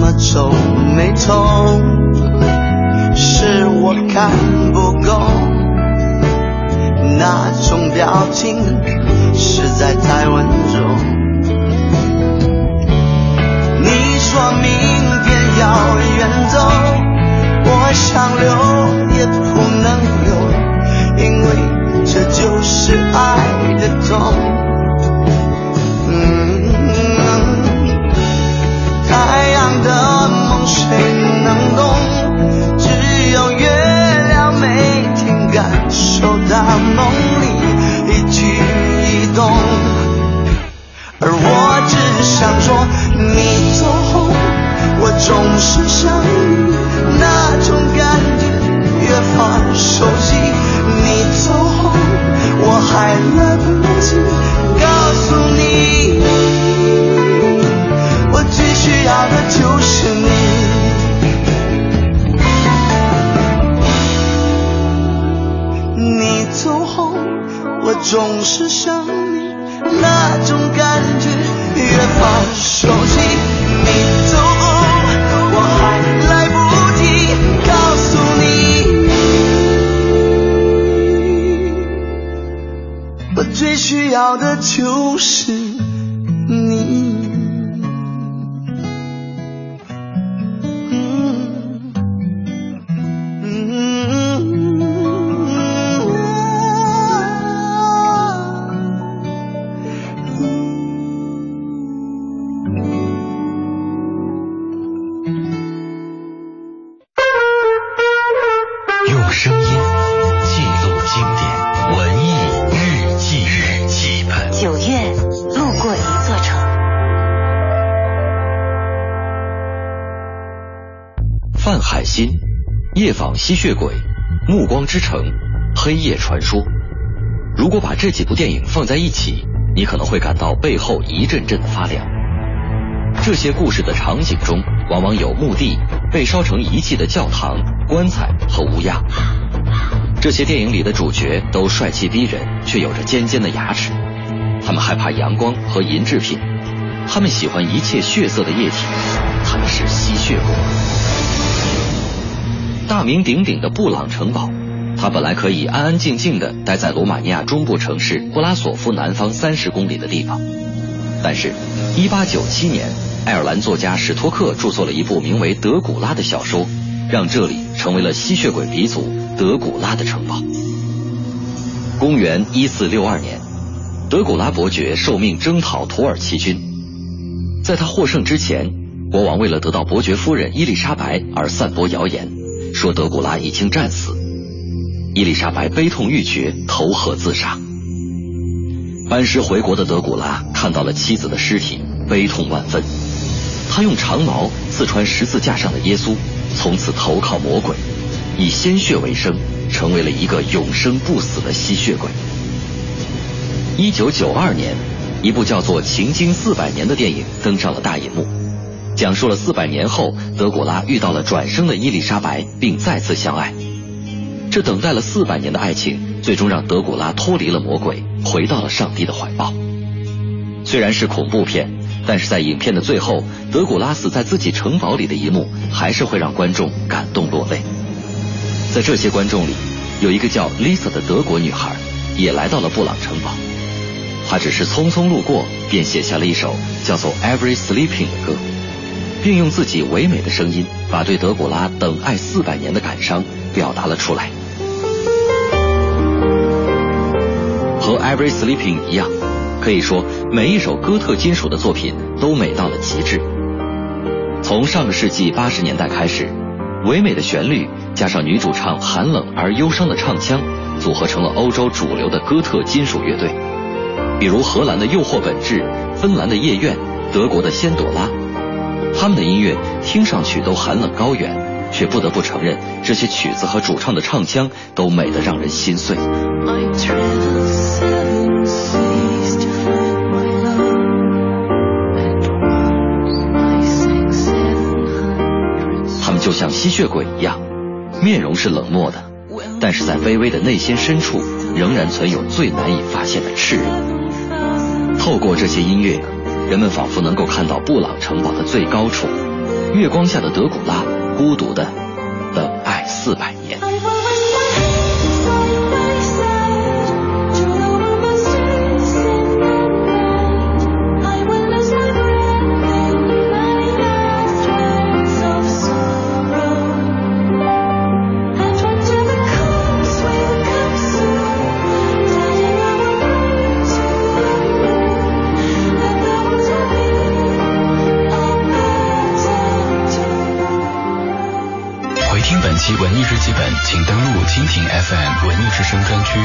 么皱眉头？是我看不够，那种表情实在太温柔。说明天要远走，我想留也不能留，因为这就是爱的痛。嗯，太阳的梦谁能懂？只有月亮每天感受到梦总是想你那种感觉越发熟悉你走后我还来不及告诉你我最需要的就是你。你走后我总是想你那种感觉越发熟悉你吸血鬼，暮光之城，黑夜传说。如果把这几部电影放在一起，你可能会感到背后一阵阵的发凉。这些故事的场景中，往往有墓地、被烧成遗迹的教堂、棺材和乌鸦。这些电影里的主角都帅气逼人，却有着尖尖的牙齿。他们害怕阳光和银制品，他们喜欢一切血色的液体，他们是吸血鬼。大名鼎鼎的布朗城堡，它本来可以安安静静地待在罗马尼亚中部城市布拉索夫南方三十公里的地方，但是，1897年，爱尔兰作家史托克著作了一部名为《德古拉》的小说，让这里成为了吸血鬼鼻祖德古拉的城堡。公元1462年，德古拉伯爵受命征讨土耳其军，在他获胜之前，国王为了得到伯爵夫人伊丽莎白而散播谣言，说德古拉已经战死。伊丽莎白悲痛欲绝，投河自杀。班师回国的德古拉看到了妻子的尸体，悲痛万分。他用长矛刺穿十字架上的耶稣，从此投靠魔鬼，以鲜血为生，成为了一个永生不死的吸血鬼。一九九二年，一部叫做《情经四百年》的电影登上了大银幕，讲述了四百年后德古拉遇到了转生的伊丽莎白，并再次相爱。这等待了四百年的爱情，最终让德古拉脱离了魔鬼，回到了上帝的怀抱。虽然是恐怖片，但是在影片的最后，德古拉死在自己城堡里的一幕，还是会让观众感动落泪。在这些观众里，有一个叫 Lisa 的德国女孩，也来到了布朗城堡。她只是匆匆路过，便写下了一首叫做《Every Sleeping》的歌，并用自己唯美的声音，把对德古拉等爱四百年的感伤表达了出来。和《Every Sleeping》一样，可以说每一首哥特金属的作品都美到了极致。从上个世纪八十年代开始，唯美的旋律加上女主唱寒冷而忧伤的唱腔，组合成了欧洲主流的哥特金属乐队。比如荷兰的诱惑本质、芬兰的夜愿、德国的仙朵拉，他们的音乐听上去都寒冷高远，却不得不承认，这些曲子和主唱的唱腔都美得让人心碎。他们就像吸血鬼一样，面容是冷漠的，但是在卑微的内心深处，仍然存有最难以发现的炽热。透过这些音乐，人们仿佛能够看到布朗城堡的最高处，月光下的德古拉，孤独的等爱四百年。其文艺日记本，请登录蜻蜓 FM 文艺之声专区。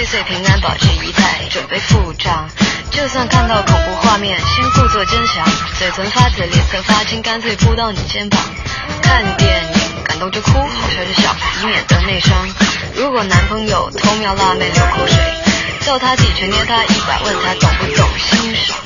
岁岁平安，保持仪态，准备付账。就算看到恐怖画面，先故作坚强，嘴唇发紫，脸色发青，干脆扑到你肩膀。看电影感动就哭，好笑就笑，以免得内伤。如果男朋友偷瞄辣妹流口水，叫他几拳捏他一把，问他懂不懂欣赏。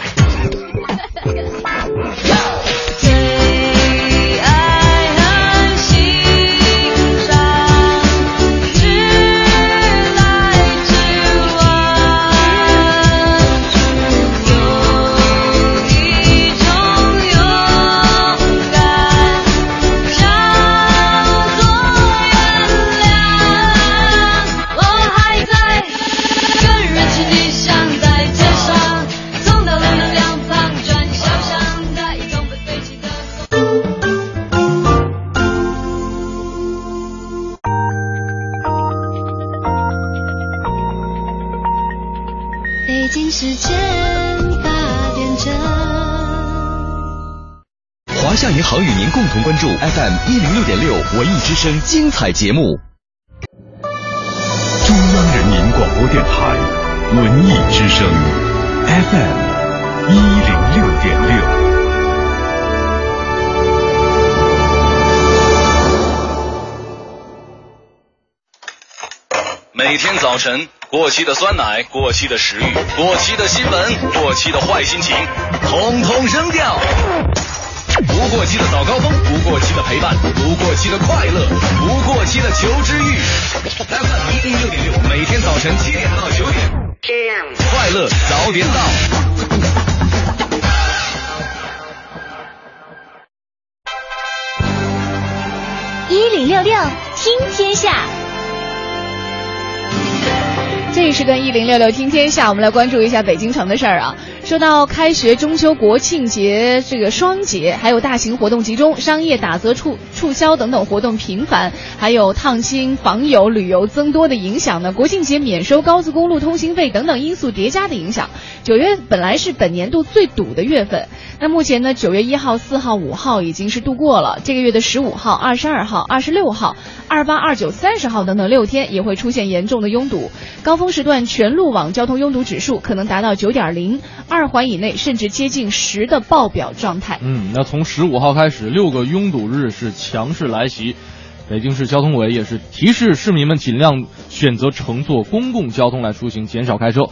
关注 FM 一零六点六文艺之声精彩节目。中央人民广播电台文艺之声 FM 一零六点六。每天早晨，过期的酸奶、过期的食欲、过期的新闻、过期的坏心情，统统扔掉。不过期的早高峰，不过期的陪伴，不过期的快乐，不过期的求知欲。FM 一零六点六，每天早晨七点到九点，快乐早点到。一零六六听天下，这一时段一零六六听天下，我们来关注一下北京城的事儿啊。说到开学、中秋、国庆节这个双节，还有大型活动集中、商业打折促促销等等活动频繁，还有探亲访友旅游增多的影响呢，国庆节免收高速公路通行费等等因素叠加的影响，九月本来是本年度最堵的月份，那目前呢，九月一号、四号、五号已经是度过了，这个月的十五号、二十二号、二十六号、二八、二九、三十号等等六天也会出现严重的拥堵，高峰时段全路网交通拥堵指数可能达到九点零，二环以内甚至接近十的爆表状态。嗯，那从十五号开始，六个拥堵日是强势来袭。北京市交通委也是提示市民们尽量选择乘坐公共交通来出行，减少开车。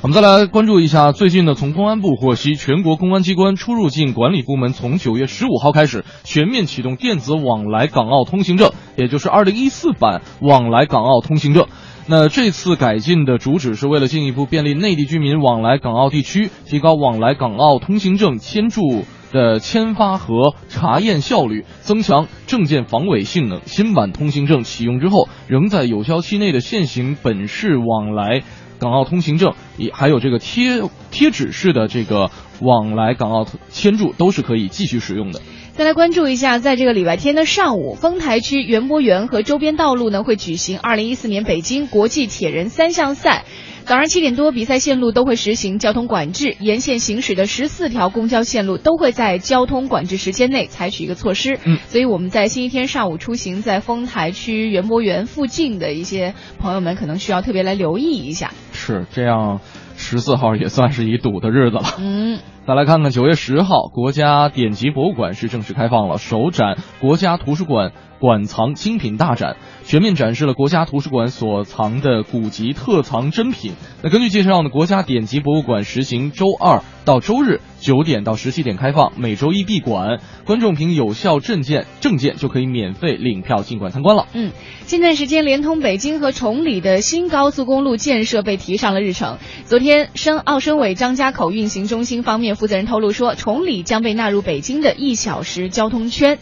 我们再来关注一下，最近呢，从公安部获悉，全国公安机关出入境管理部门从九月十五号开始全面启动电子往来港澳通行证，也就是二零一四版往来港澳通行证。那这次改进的主旨是为了进一步便利内地居民往来港澳地区，提高往来港澳通行证签注的签发和查验效率，增强证件防伪性能。新版通行证启用之后，仍在有效期内的现行本市往来港澳通行证，也还有这个贴贴纸式的这个往来港澳签注都是可以继续使用的。再来关注一下，在这个礼拜天的上午，丰台区园博园和周边道路呢会举行二零一四年北京国际铁人三项赛。早上七点多，比赛线路都会实行交通管制，沿线行驶的十四条公交线路都会在交通管制时间内采取一个措施。嗯，所以我们在星期天上午出行在丰台区园博园附近的一些朋友们，可能需要特别来留意一下。是这样，十四号也算是一堵的日子了。嗯。再来看看九月十号，国家典籍博物馆是正式开放了，首展国家图书馆馆藏精品大展，全面展示了国家图书馆所藏的古籍特藏珍品。那根据介绍呢，国家典籍博物馆实行周二到周日九点到十七点开放，每周一闭馆，观众凭有效证件证件就可以免费领票进馆参观了。嗯，近段时间，连通北京和崇礼的新高速公路建设被提上了日程。昨天，深奥申委张家口运行中心方面负责人透露说，崇礼将被纳入北京的一小时交通圈。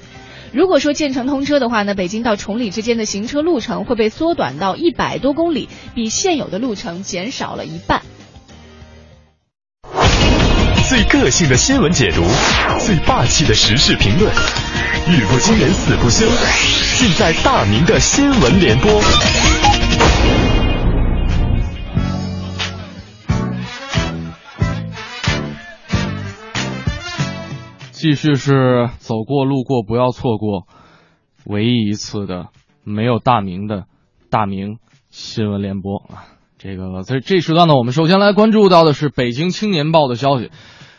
如果说建成通车的话呢，北京到崇礼之间的行车路程会被缩短到一百多公里，比现有的路程减少了一半。最个性的新闻解读，最霸气的时事评论，语不惊人死不休，尽在大明的新闻联播。继续是走过路过不要错过，唯一一次的没有大名的大明新闻联播啊！这个在这时段呢，我们首先来关注到的是北京青年报的消息。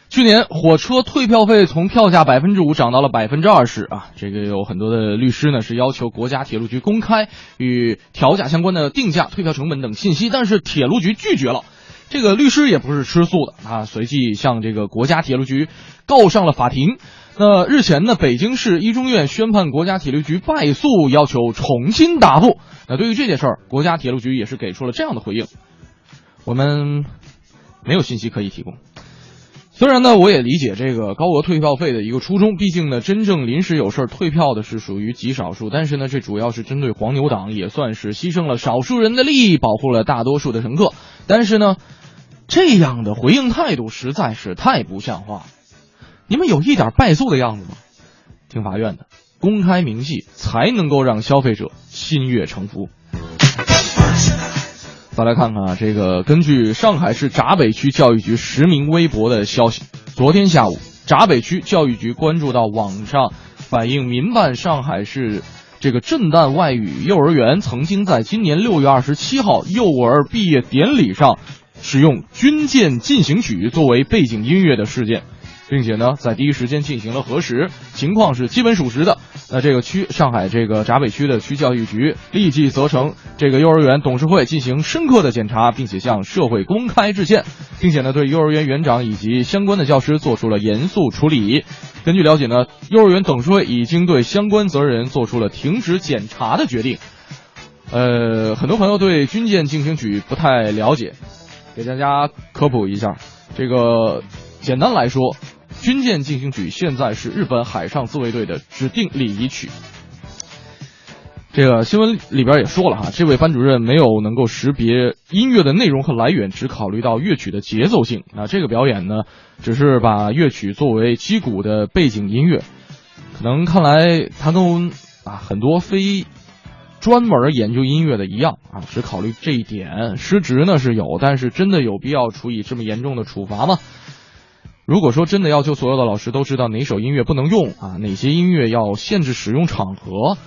去年火车退票费从票价百分之五涨到了百分之二十啊！这个有很多的律师呢是要求国家铁路局公开与调价相关的定价、退票成本等信息，但是铁路局拒绝了。这个律师也不是吃素的啊，随即向这个国家铁路局告上了法庭。那日前呢，北京市一中院宣判国家铁路局败诉，要求重新答复。那对于这件事儿，国家铁路局也是给出了这样的回应：我们没有信息可以提供。虽然呢，我也理解这个高额退票费的一个初衷，毕竟呢，真正临时有事儿退票的是属于极少数。但是呢，这主要是针对黄牛党，也算是牺牲了少数人的利益，保护了大多数的乘客。但是呢，这样的回应态度实在是太不像话了。你们有一点败诉的样子吗？听法院的，公开明细才能够让消费者心悦诚服。再来看看啊，这个根据上海市闸北区教育局实名微博的消息，昨天下午，闸北区教育局关注到网上反映民办上海市这个震旦外语幼儿园曾经在今年六月二十七号幼儿毕业典礼上使用《军舰进行曲》作为背景音乐的事件。并且呢，在第一时间进行了核实，情况是基本属实的。那这个区上海这个闸北区的区教育局立即责成这个幼儿园董事会进行深刻的检查，并且向社会公开致歉，并且呢，对幼儿园园长以及相关的教师做出了严肃处理。根据了解呢，幼儿园董事会已经对相关责任人做出了停止检查的决定。呃，很多朋友对军舰进行曲不太了解，给大家科普一下。这个简单来说。军舰进行曲现在是日本海上自卫队的指定礼仪曲。这个新闻里边也说了哈，这位班主任没有能够识别音乐的内容和来源，只考虑到乐曲的节奏性。那这个表演呢，只是把乐曲作为击鼓的背景音乐。可能看来他跟啊很多非专门研究音乐的一样啊，只考虑这一点，失职呢是有，但是真的有必要处以这么严重的处罚吗？如果说真的要求所有的老师都知道哪首音乐不能用啊，哪些音乐要限制使用场合，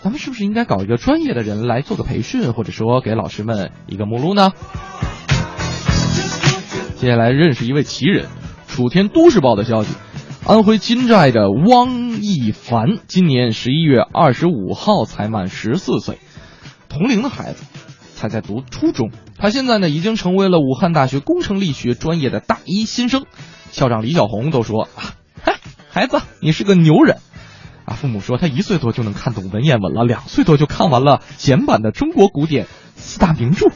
咱们是不是应该搞一个专业的人来做个培训，或者说给老师们一个目录呢？接下来认识一位奇人，楚天都市报的消息，安徽金寨的汪一凡今年十一月二十五号才满十四岁，同龄的孩子才在读初中，他现在呢已经成为了武汉大学工程力学专业的大一新生。校长李小红都说：“啊，嗨，孩子，你是个牛人。”啊，父母说他一岁多就能看懂文言文了，两岁多就看完了简版的中国古典四大名著。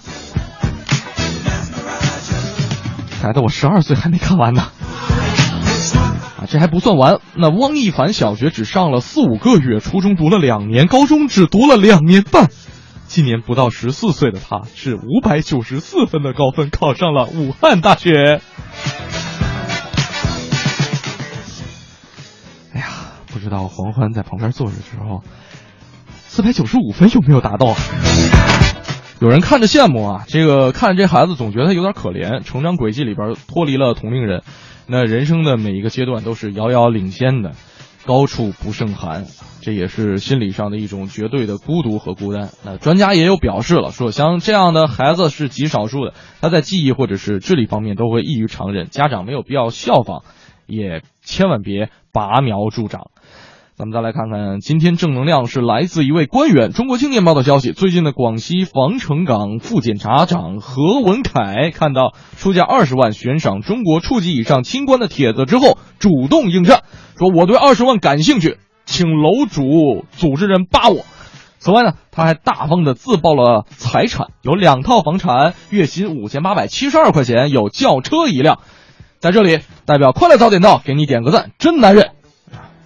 孩子，我十二岁还没看完呢。啊，这还不算完，那汪一凡小学只上了四五个月，初中读了两年，高中只读了两年半。今年不到十四岁的他，是五百九十四分的高分考上了武汉大学。哎呀不知道黄欢在旁边坐着的时候，四百九十五分有没有达到？有人看着羡慕啊，这个看着这孩子总觉得他有点可怜，成长轨迹里边脱离了同龄人，那人生的每一个阶段都是遥遥领先的，高处不胜寒，这也是心理上的一种绝对的孤独和孤单。那专家也有表示了，说像这样的孩子是极少数的，他在记忆或者是智力方面都会异于常人，家长没有必要效仿，也千万别拔苗助长。咱们再来看看，今天正能量是来自一位官员。中国青年报的消息，最近的广西防城港副检察长何文凯看到出价二十万悬赏中国处级以上清官的帖子之后，主动应战，说我对二十万感兴趣，请楼主组织人扒我。此外呢，他还大方的自曝了财产，有两套房产，月薪五千八百七十二块钱，有轿车一辆。在这里，代表快乐早点到给你点个赞，真男人。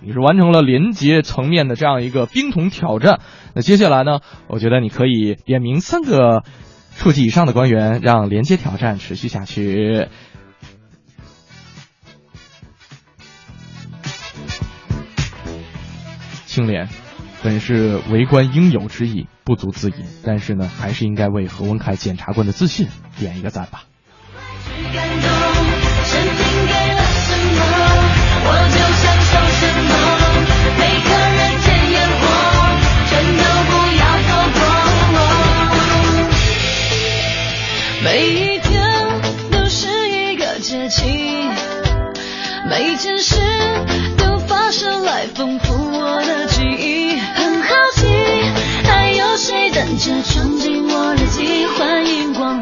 你是完成了连接层面的这样一个冰桶挑战，那接下来呢？我觉得你可以点名三个处级以上的官员，让连接挑战持续下去。青莲，本是为官应有之义，不足自饮，但是呢，还是应该为何文凯检察官的自信点一个赞吧。感动，生命给了什么？我就像每一天都是一个节气，每件事都发生来丰富我的记忆。很好奇，还有谁等着闯进我日记？欢迎光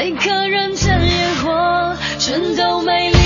每颗人间烟火，全都美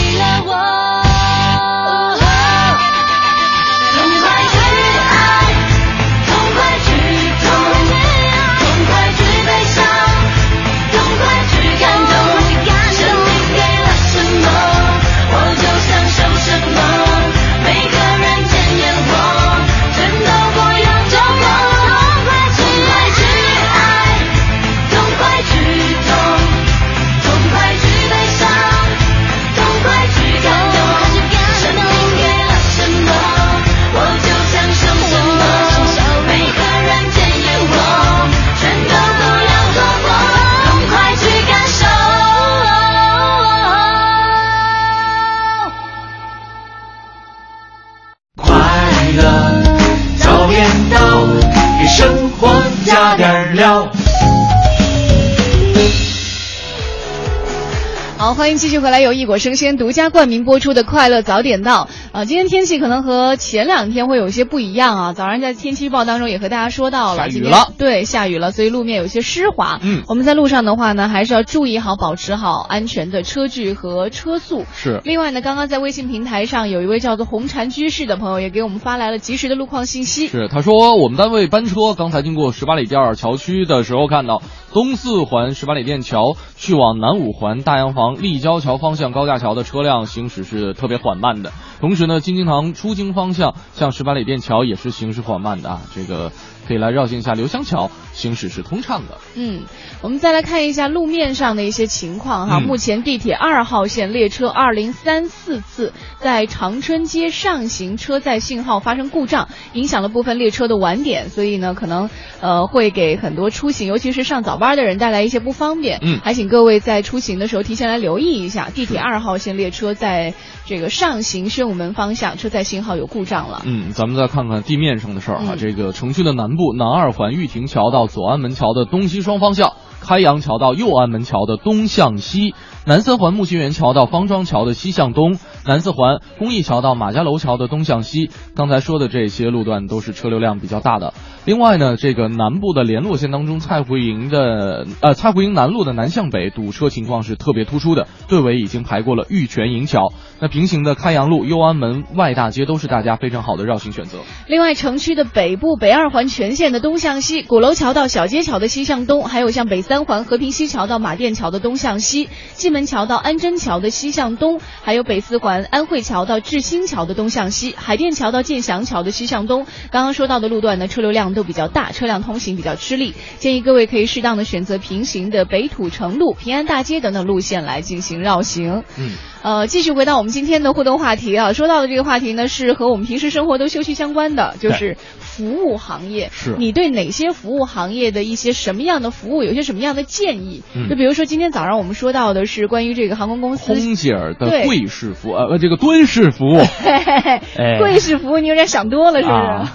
迎继续回来，由异果生鲜独家冠名播出的《快乐早点到》啊、今天天气可能和前两天会有些不一样啊。早上在天气预报当中也和大家说到了，下雨了对，下雨了，所以路面有些湿滑。嗯我们在路上的话呢，还是要注意好，保持好安全的车距和车速。是另外呢，刚刚在微信平台上有一位叫做红禅居士的朋友也给我们发来了及时的路况信息。是，他说我们单位班车刚才经过十八里店桥区的时候，看到东四环十八里店桥去往南五环大洋房立交桥方向高架桥的车辆行驶是特别缓慢的。同时呢，京津塘出京方向向十八里店桥也是行驶缓慢的啊，这个可以来绕行一下刘香桥，行驶是通畅的。嗯，我们再来看一下路面上的一些情况哈。嗯目前地铁二号线列车二零三四次在长春街上行车载信号发生故障，影响了部分列车的晚点，所以呢，可能呃会给很多出行，尤其是上早班的人带来一些不方便。嗯还请各位在出行的时候提前来留意一下，地铁二号线列车在这个上行宣武门方向车载信号有故障了。嗯，咱们再看看地面上的事儿哈、嗯这个城区的南南部，南二环玉亭桥到左安门桥的东西双方向，开阳桥到右安门桥的东向西，南三环木樨园桥到方庄桥的西向东，南四环公益桥到马家楼桥的东向西。刚才说的这些路段都是车流量比较大的。另外呢，这个南部的联络线当中，蔡胡营的呃蔡胡营南路的南向北堵车情况是特别突出的，队尾已经排过了玉泉营桥。那平行的开阳路、右安门、外大街都是大家非常好的绕行选择。另外，城区的北部北二环全线的东向西，鼓楼桥到小街桥的西向东，还有像北三环和平西桥到马甸桥的东向西，蓟门桥到安贞桥的西向东，还有北四环安慧桥到志新桥的东向西，海淀桥到建祥桥的西向东。刚刚说到的路段呢，车流量都比较大，车辆通行比较吃力，建议各位可以适当的选择平行的北土城路、平安大街等等路线来进行绕行。嗯。呃，继续回到我们今天的互动话题啊，说到的这个话题呢，是和我们平时生活都休息相关的，就是服务行业。是。你对哪些服务行业的一些什么样的服务，有些什么样的建议？嗯。就比如说今天早上我们说到的是关于这个航空公司空姐儿的对柜式服务，呃，这个蹲式服务，嘿嘿嘿哎。柜式服务，你有点想多了，是不是？啊。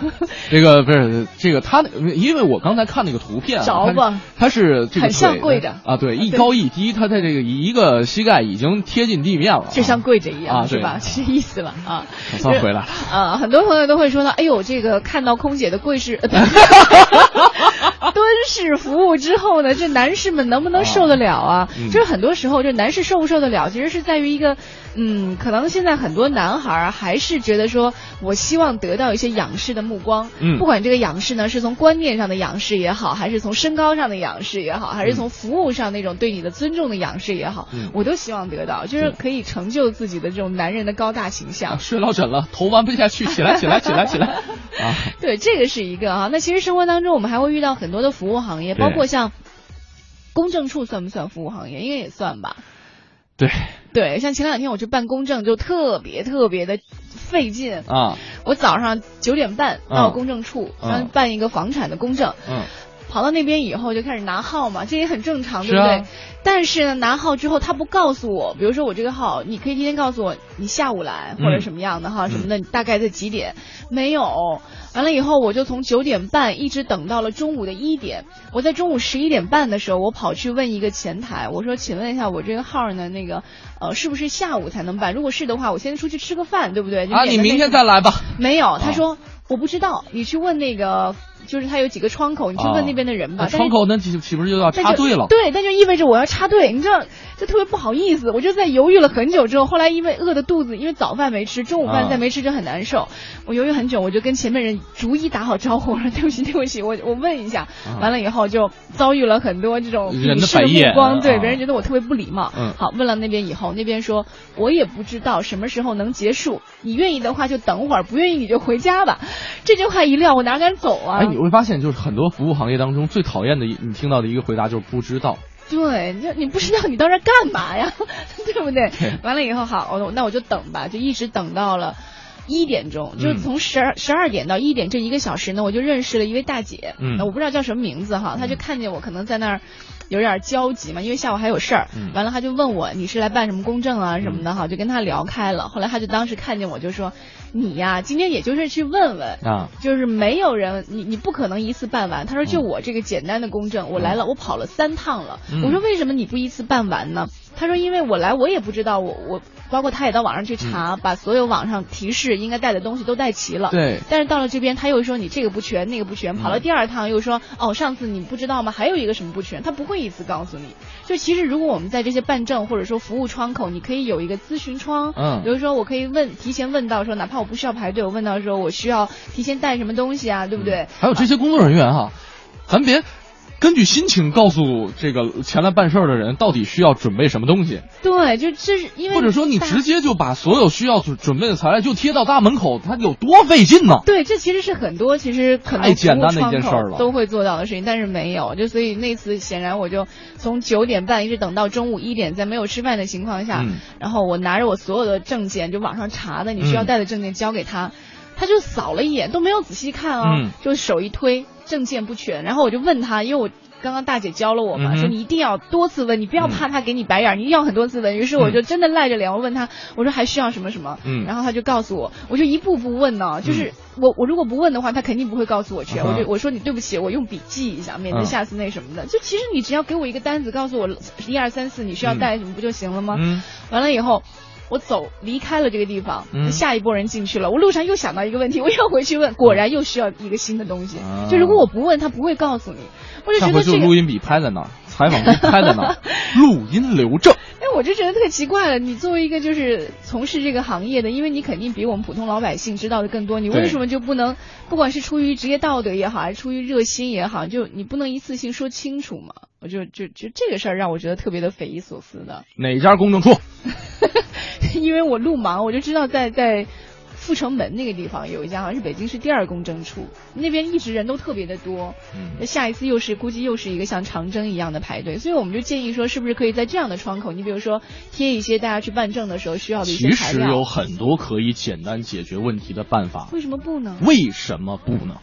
这个不是这个他，因为我刚才看那个图片啊，着吧。它它是这个很像跪着啊，对，一高一低，他在这个一个膝盖已经贴近地面了，就像跪着一样，啊是吧？是这意思吧？啊，我算回来。了。啊，很多朋友都会说到，哎呦，这个看到空空姐的柜式、蹲式服务之后呢，这男士们能不能受得了啊？嗯就是很多时候，这男士受不受得了，其实是在于一个，嗯，可能现在很多男孩儿还是觉得说，我希望得到一些仰视的目光，嗯不管这个仰视呢是从观念上的仰视也好，还是从身高上的仰视也好，还是从服务上那种对你的尊重的仰视也好，嗯我都希望得到，就是可以成就自己的这种男人的高大形象。啊睡老枕了，头弯不下去，起来，起来，起来，起来 啊！对，这个是一个啊。那其实生活当中我们还会遇到很多的服务行业，包括像公证处算不算服务行业？应该也算吧。对对，像前两天我去办公证就特别特别的费劲。啊，我早上九点半到嗯公证处，嗯然后办一个房产的公证。嗯，跑到那边以后就开始拿号嘛，这也很正常，对不对？啊但是呢，拿号之后他不告诉我，比如说我这个号，你可以提前告诉我你下午来嗯或者什么样的哈、什么的，你大概在几点？没有。完了以后，我就从九点半一直等到了中午的一点。我在中午十一点半的时候，我跑去问一个前台，我说：“请问一下，我这个号呢，那个呃，是不是下午才能办？如果是的话，我先出去吃个饭，对不对？”啊，你明天再来吧。没有，啊他说、我不知道，你去问那个，就是他有几个窗口，你去问那边的人吧。窗口那岂岂不是就要插队了？对，那就意味着我要插队，你知道，就特别不好意思。我就在犹豫了很久之后，后来因为饿的肚子，因为早饭没吃，中午饭啊再没吃就很难受。我犹豫很久，我就跟前面人逐一打好招呼，我说对不起，对不起，我我问一下。啊完了以后就遭遇了很多这种人的鄙视的目光，对，啊别人觉得我特别不礼貌。嗯好，问了那边以后，那边说我也不知道什么时候能结束，你愿意的话就等会儿，不愿意你就回家吧。这句话一撂，我哪敢走啊？哎，你会发现，就是很多服务行业当中最讨厌的一，你听到的一个回答就是不知道。对，你就你不知道你到这干嘛呀，对不对对？完了以后，好，那我就等吧，就一直等到了。一点钟，嗯就是从十二十二点到一点这一个小时呢，我就认识了一位大姐，嗯那我不知道叫什么名字哈，她就看见我可能在那儿有点焦急嘛，因为下午还有事儿，嗯。完了他就问我你是来办什么公证啊什么的哈，就跟他聊开了，后来他就当时看见我就说你呀，今天也就是去问问，啊，就是没有人，你你不可能一次办完。他说就我这个简单的公证，我来了，我跑了三趟了。嗯。我说为什么你不一次办完呢？他说因为我来，我也不知道，我我包括他也到网上去查，把所有网上提示应该带的东西都带齐了。对但是到了这边，他又说你这个不全，那个不全，跑了第二趟又说哦，上次你不知道吗？还有一个什么不全，他不会一次告诉你。就其实如果我们在这些办证或者说服务窗口，你可以有一个咨询窗，嗯比如说我可以问提前问到说，哪怕我不需要排队，我问到说我需要提前带什么东西啊，对不对？还有这些工作人员哈，咱别根据心情告诉这个前来办事儿的人到底需要准备什么东西，对，就这是因为或者说你直接就把所有需要准准备的材料就贴到大门口，它有多费劲呢？对，这其实是很多其实可能太简单的一件事儿了。都会做到的事情，但是没有，就所以那次显然我就从九点半一直等到中午一点，在没有吃饭的情况下，嗯。然后我拿着我所有的证件，就网上查的你需要嗯。带的证件交给他，他就扫了一眼，都没有仔细看啊，嗯就手一推，证件不全，然后我就问他，因为我。刚刚大姐教了我嘛，嗯说你一定要多次问，你不要怕他给你白眼儿，你一定要很多次问。于是我就真的赖着脸，我问他，我说还需要什么什么，嗯然后他就告诉我，我就一步步问呢，就是我我如果不问的话，他肯定不会告诉我全。嗯我就我说你对不起，我用笔记一下，免得嗯下次那什么的。就其实你只要给我一个单子，告诉我一二三四你需要带什么不就行了吗？嗯完了以后。我走离开了这个地方，嗯下一波人进去了。我路上又想到一个问题，我又回去问，果然又需要一个新的东西。嗯就如果我不问，他不会告诉你。我就觉得这个录音笔拍在那儿，采访机拍在那儿，录音留证。哎，我就觉得特奇怪了。你作为一个就是从事这个行业的，因为你肯定比我们普通老百姓知道的更多，你为什么就不能，不管是出于职业道德也好，还是出于热心也好，就你不能一次性说清楚嘛？我就就就这个事儿让我觉得特别的匪夷所思的，哪家公证处？因为我路盲，我就知道在在。阜成门那个地方有一家，好像是北京市第二公证处，那边一直人都特别的多。嗯那下一次又是估计又是一个像长征一样的排队，所以我们就建议说，是不是可以在这样的窗口，你比如说贴一些大家去办证的时候需要的一些其。实有很多可以简单解决问题的办法，为什么不呢？为什么不呢？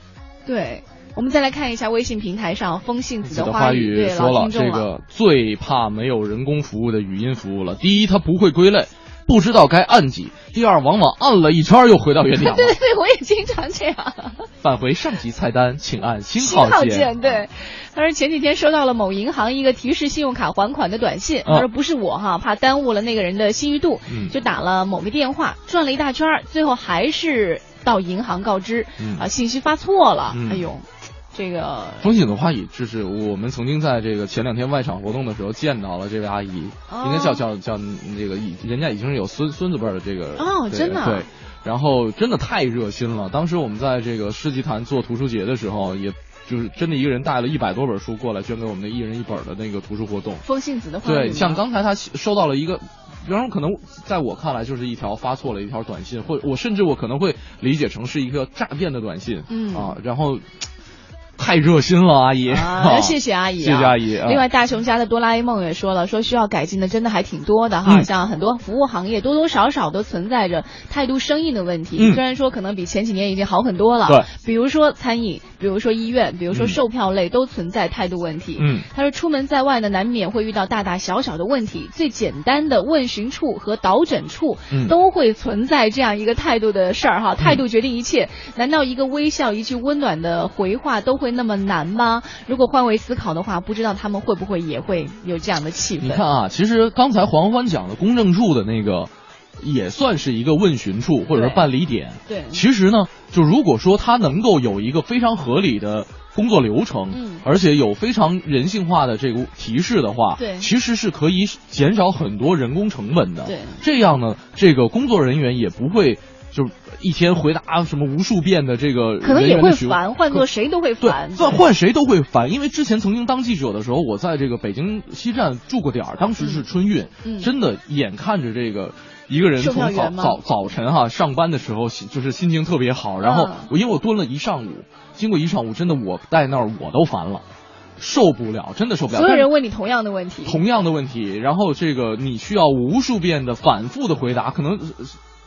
对，我们再来看一下微信平台上风信子的花语对说了，这个最怕没有人工服务的语音服务了。第一，它不会归类，不知道该按几；第二，往往按了一圈又回到原点了。对对对，我也经常这样。返回上级菜单，请按星星号号键，对。他说前几天收到了某银行一个提示信用卡还款的短信，嗯他说不是我哈，怕耽误了那个人的信誉度，嗯就打了某个电话，转了一大圈，最后还是到银行告知，嗯啊，信息发错了，嗯哎呦，这个风信子花语，就是我们曾经在这个前两天外场活动的时候见到了这位阿姨，哦应该叫叫叫这个已人家已经是有孙孙子辈的这个哦真的啊对，然后真的太热心了。当时我们在这个世纪坛做图书节的时候，也就是真的一个人带了一百多本书过来捐给我们的一人一本的那个图书活动。风信子的话语对，像刚才他收到了一个，然后可能在我看来就是一条发错了一条短信，或我甚至我可能会理解成是一个诈骗的短信，嗯啊，然后太热心了，阿姨，啊，谢谢阿姨、啊，谢谢阿姨。啊另外，大熊家的哆啦 A 梦也说了，说需要改进的真的还挺多的哈，嗯像很多服务行业多多少少都存在着态度生硬的问题。嗯虽然说可能比前几年已经好很多了，对，比如说餐饮，比如说医院，比如说嗯售票类、都存在态度问题。嗯他说出门在外呢，难免会遇到大大小小的问题，最简单的问询处和导诊处嗯都会存在这样一个态度的事儿哈，态度决定一切。难道一个微笑、一句温暖的回话都会那么难吗？如果换位思考的话，不知道他们会不会也会有这样的气氛？你看啊，其实刚才黄欢讲的公证处的那个，也算是一个问询处或者是办理点。对其实呢，就如果说他能够有一个非常合理的工作流程，嗯而且有非常人性化的这个提示的话，对其实是可以减少很多人工成本的。对这样呢，这个工作人员也不会就一天回答什么无数遍的这个可能也会烦，换做谁都会烦。，换换谁都会烦，因为之前曾经当记者的时候，我在这个北京西站住过点儿，当时是春运，嗯真的眼看着这个一个人从早早早晨哈、上班的时候，就是心情特别好，然后嗯。我因为我蹲了一上午，经过一上午，真的我在那儿我都烦了，受不了，真的受不了。所有人问你同样的问题，同样的问题，然后这个你需要无数遍的反复的回答，可能呃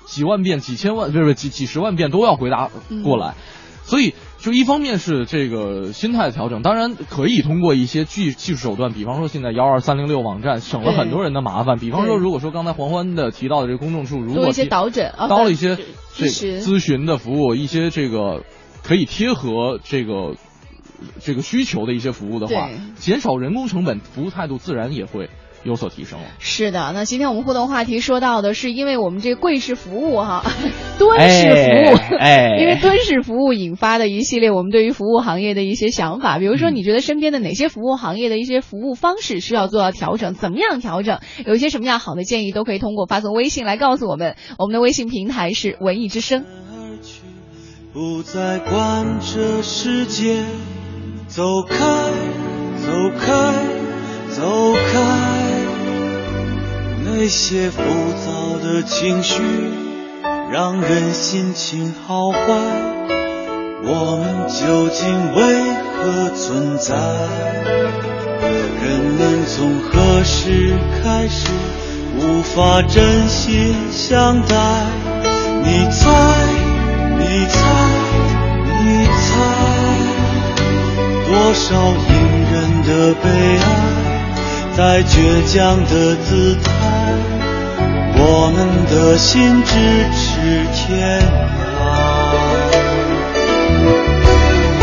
几万遍、几千万，不是不是几几十万遍都要回答过来。所以，就一方面是这个心态的调整，当然可以通过一些技技术手段，比方说现在幺二三零六网站省了很多人的麻烦。比方说，如果说刚才黄欢的提到的这个公众处，如多一些导诊啊，多了一些咨这咨询的服务，一些这个可以贴合这个这个需求的一些服务的话，减少人工成本，服务态度自然也会有所提升了。是的，那今天我们互动话题说到的是，因为我们这个贵式服务哈，蹲式服务，哎哎因为蹲式服务引发的一系列我们对于服务行业的一些想法，比如嗯说你觉得身边的哪些服务行业的一些服务方式需要做到调整，怎么样调整？有一些什么样好的建议都可以通过发送微信来告诉我们，我们的微信平台是文艺之声。不再管这世界，走开，走开，走开，那些浮躁的情绪让人心情好坏。我们究竟为何存在？人们从何时开始无法真心相待？你猜，你猜，你猜，多少隐忍的悲哀，在倔强的姿态，我们的心咫尺天涯。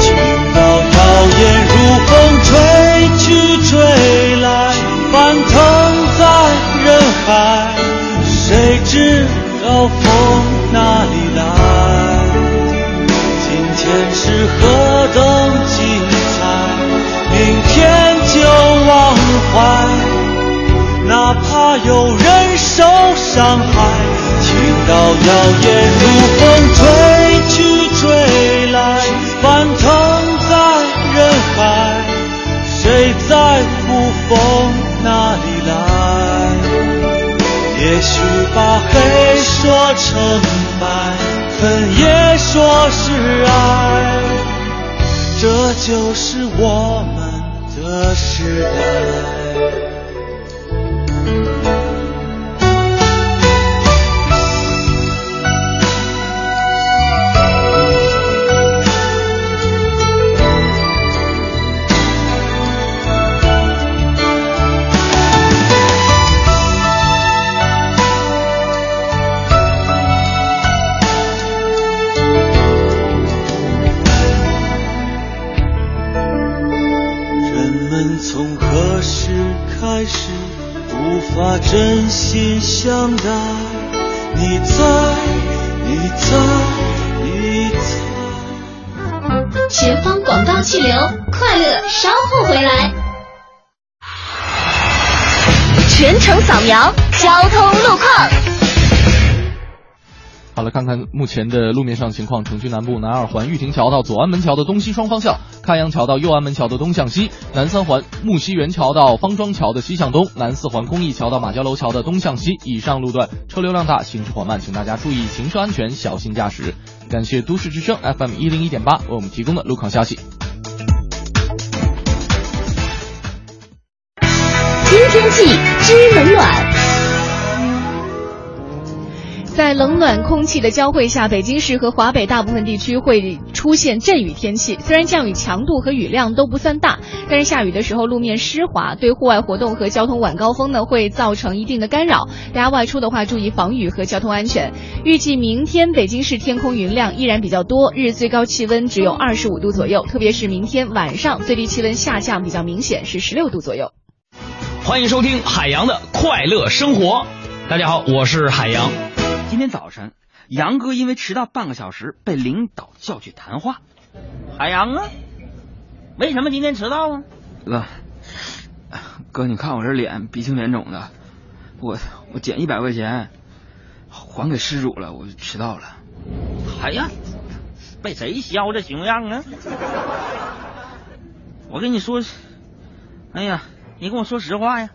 听到谣言如风吹去吹来，翻腾在人海，谁知道风哪里来？今天是何等精彩，明天就忘怀，哪怕有人受伤害。听到谣言如风吹去吹来，翻腾在人海，谁在乎风哪里来？也许把黑说成白，恨也说是爱，这就是我们的时代。人真心相待？你在，你在，你在。前方广告气流，快乐稍后回来。全程扫描交通路况。好了，看看目前的路面上情况。城区南部南二环玉亭桥到左安门桥的东西双方向，开阳桥到右安门桥的东向西；南三环木樨园桥到方庄桥的西向东；南四环公益桥到马家楼桥的东向西。以上路段车流量大，行驶缓慢，请大家注意行车安全，小心驾驶。感谢都市之声 FM 一零一点八为我们提供的路况消息。新天气知冷暖。在冷暖空气的交汇下，北京市和华北大部分地区会出现阵雨天气。虽然降雨强度和雨量都不算大，但是下雨的时候路面湿滑，对户外活动和交通晚高峰呢会造成一定的干扰。大家外出的话，注意防雨和交通安全。预计明天北京市天空云量依然比较多，日最高气温只有二十五度左右，特别是明天晚上最低气温下降比较明显，是十六度左右。欢迎收听海洋的快乐生活。大家好，我是海洋。今天早晨，杨哥因为迟到半个小时被领导叫去谈话。海洋啊，为什么今天迟到啊？哥，哥，你看我这脸鼻青脸肿的，我我捡一百块钱还给失主了，我迟到了。哎呀，被谁削这熊样啊？我跟你说，哎呀，你跟我说实话呀，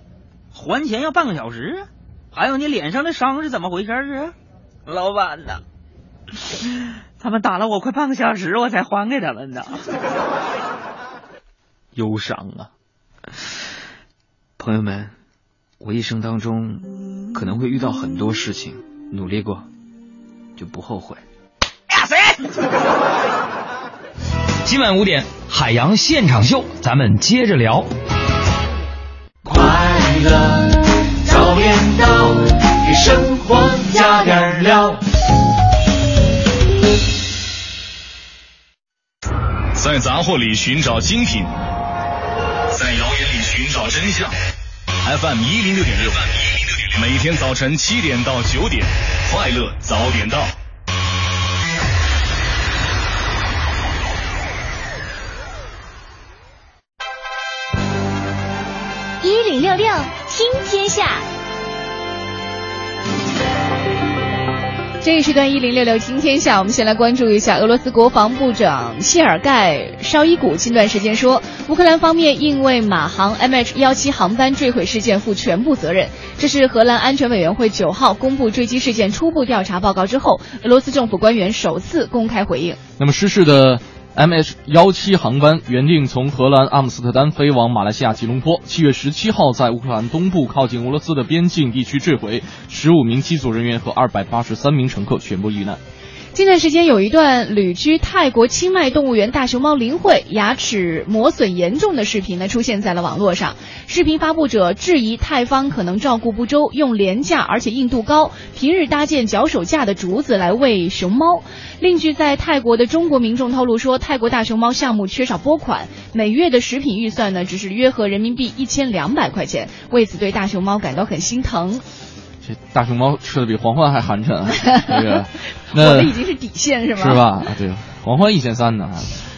还钱要半个小时啊？还有你脸上的伤是怎么回事啊？老板呐，他们打了我快半个小时，我才还给他们的。忧伤啊，朋友们，我一生当中可能会遇到很多事情，努力过就不后悔。呀，谁？今晚五点，海洋现场秀，咱们接着聊。快乐早点到，给生活加点料。在杂货里寻找精品，在谣言里寻找真相。FM 一零六点六，每天早晨七点到九点，快乐早点到。一零六六听天下。这一时段一零六六听天下，我们先来关注一下俄罗斯国防部长谢尔盖绍伊古近段时间说，乌克兰方面应为马航 MH 幺七航班坠毁事件负全部责任。这是荷兰安全委员会九号公布坠机事件初步调查报告之后，俄罗斯政府官员首次公开回应。那么失事的。MH 幺七航班原定从荷兰阿姆斯特丹飞往马来西亚吉隆坡，七月十七号在乌克兰东部靠近俄罗斯的边境地区坠毁，十五名机组人员和二百八十三名乘客全部遇难。近段时间有一段旅居泰国清迈动物园大熊猫林慧牙齿磨损严重的视频呢，出现在了网络上。视频发布者质疑泰方可能照顾不周，用廉价而且硬度高、平日搭建脚手架的竹子来喂熊猫。另据在泰国的中国民众透露说，泰国大熊猫项目缺少拨款，每月的食品预算呢只是约合人民币一千两百块钱，为此对大熊猫感到很心疼。大熊猫吃的比黄欢还寒碜，这个，我的已经是底线是吗？是吧？对，黄欢一千三呢。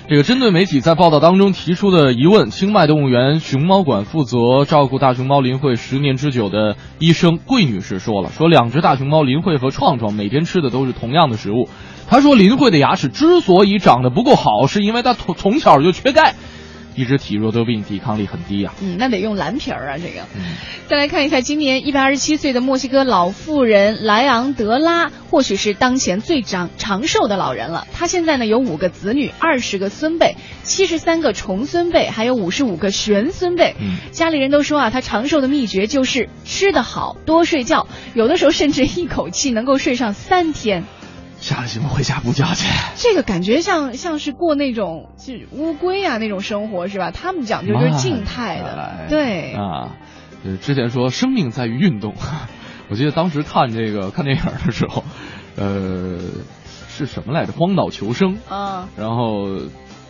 这个针对媒体在报道当中提出的疑问，清迈动物园熊猫馆负责照顾大熊猫林慧十年之久的医生桂女士说了，说两只大熊猫林慧和创创每天吃的都是同样的食物。她说林慧的牙齿之所以长得不够好，是因为她从从小就缺钙。一直体弱多病，抵抗力很低啊。嗯，那得用蓝皮儿啊，这个。嗯。再来看一下，今年一百二十七岁的墨西哥老妇人莱昂德拉，或许是当前最长长寿的老人了。她现在呢有五个子女，二十个孙辈，七十三个重孙辈，还有五十五个玄孙辈。嗯。家里人都说啊，她长寿的秘诀就是吃得好，多睡觉，有的时候甚至一口气能够睡上三天。下了节目回家补觉去。这个感觉像像是过那种就是乌龟啊那种生活是吧？他们讲究就是静态的，对啊。呃，之前说生命在于运动，我记得当时看这个看电影的时候，呃，是什么来着？荒岛求生啊。然后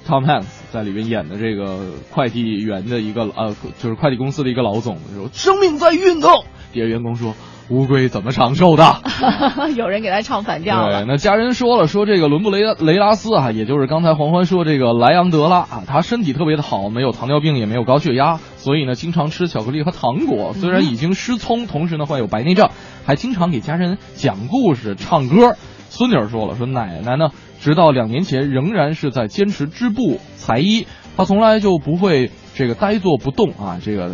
Tom Hanks 在里边演的这个快递员的一个呃，就是快递公司的一个老总的时候，生命在于运动。底下员工说。乌龟怎么长寿的？有人给他唱反调了。对，那家人说了，说这个伦布雷雷拉斯啊，也就是刚才黄欢说这个莱昂德拉啊，他身体特别的好，没有糖尿病，也没有高血压，所以呢，经常吃巧克力和糖果。虽然已经失聪，同时呢患有白内障，还经常给家人讲故事、唱歌。孙女儿说了，说奶奶呢，直到两年前仍然是在坚持织布裁衣，她从来就不会这个呆坐不动啊，这个。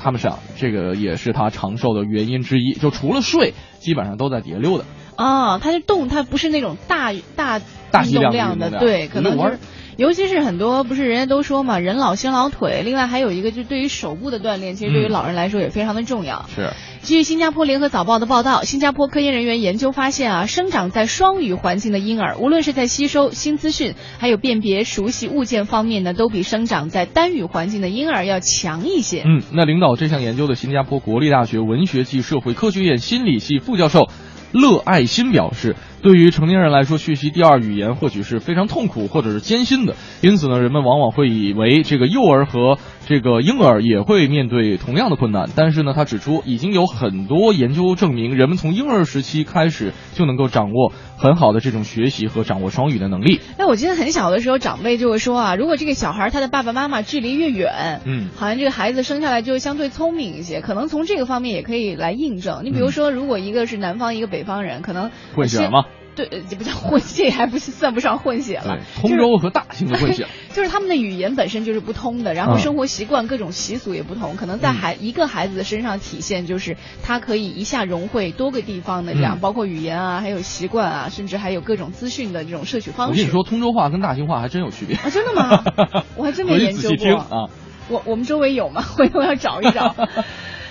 他们想，这个也是他长寿的原因之一。就除了睡，基本上都在底下溜达。啊，他是动，他不是那种大大大动量的，对，可能就是，尤其是很多不是人家都说嘛，人老先老腿。另外还有一个，就对于手部的锻炼，其实对于老人来说也非常的重要。是。据新加坡联合早报的报道，新加坡科研人员研究发现啊，生长在双语环境的婴儿，无论是在吸收新资讯，还有辨别熟悉物件方面呢，都比生长在单语环境的婴儿要强一些。嗯，那领导这项研究的新加坡国立大学文学系社会科学院心理系副教授乐爱新表示。对于成年人来说，学习第二语言或许是非常痛苦或者是艰辛的。因此呢，人们往往会以为这个幼儿和这个婴儿也会面对同样的困难。但是呢，他指出，已经有很多研究证明，人们从婴儿时期开始就能够掌握很好的这种学习和掌握双语的能力。那我记得很小的时候，长辈就会说啊，如果这个小孩他的爸爸妈妈距离越远，嗯，好像这个孩子生下来就相对聪明一些。可能从这个方面也可以来印证。你比如说，如果一个是南方，一个北方人，可能混血吗？对，这不叫混血，还不算不上混血了。通州和大兴的混血，就是他们的语言本身就是不通的，然后生活习惯、各种习俗也不同，可能在孩一个孩子的身上体现，就是他可以一下融汇多个地方的这样，包括语言啊，还有习惯啊，甚至还有各种资讯的这种摄取方式。我跟你说，通州话跟大兴话还真有区别啊！真的吗？我还真没研究过啊。我我们周围有吗？回头要找一找。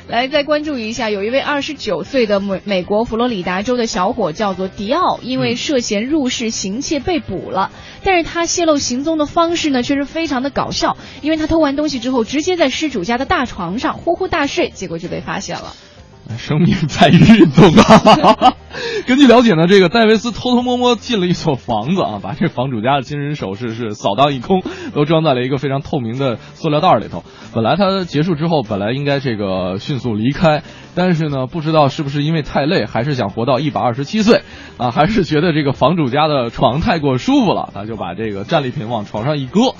来，再关注一下，有一位二十九岁的美美国佛罗里达州的小伙叫做迪奥，因为涉嫌入室行窃被捕了。但是他泄露行踪的方式呢，却是非常的搞笑，因为他偷完东西之后，直接在失主家的大床上呼呼大睡，结果就被发现了。生命在于运动啊！根据了解呢，这个戴维斯偷偷摸摸进了一所房子啊，把这房主家的金银首饰是扫荡一空，都装在了一个非常透明的塑料袋里头。本来他结束之后，本来应该这个迅速离开，但是呢，不知道是不是因为太累，还是想活到一百二十七岁啊，还是觉得这个房主家的床太过舒服了，他就把这个战利品往床上一搁。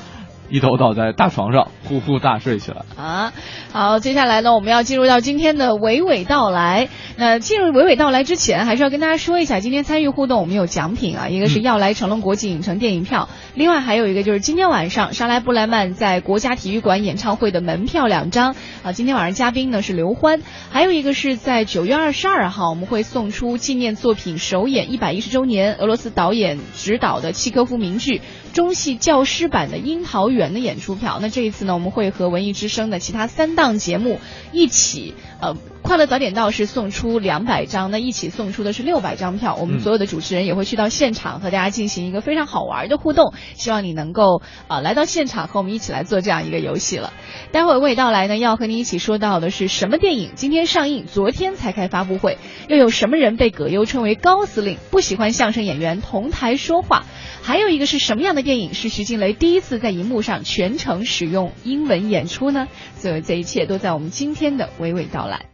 一头倒在大床上，呼呼大睡起来。啊，好，接下来呢，我们要进入到今天的娓娓道来。那进入娓娓道来之前，还是要跟大家说一下，今天参与互动，我们有奖品啊，一个是要来成龙国际影城电影票，另外还有一个就是今天晚上莎拉布莱曼在国家体育馆演唱会的门票两张啊。今天晚上嘉宾呢是刘欢，还有一个是在九月二十二号，我们会送出纪念作品首演一百一十周年，俄罗斯导演执导的契科夫名剧中戏教师版的《樱桃园》的演出票。那这一次呢，我们会和文艺之声的其他三档节目一起，呃，快乐早点到是送出两百张，那一起送出的是六百张票。我们所有的主持人也会去到现场和大家进行一个非常好玩的互动，希望你能够呃来到现场和我们一起来做这样一个游戏了。待会儿娓娓道来呢，要和你一起说到的是什么电影今天上映，昨天才开发布会，又有什么人被葛优称为高司令？不喜欢相声演员同台说话，还有一个是什么样的电影是徐静蕾第一次在荧幕上全程使用英文演出呢？所有这一切都在我们今天的娓娓道来。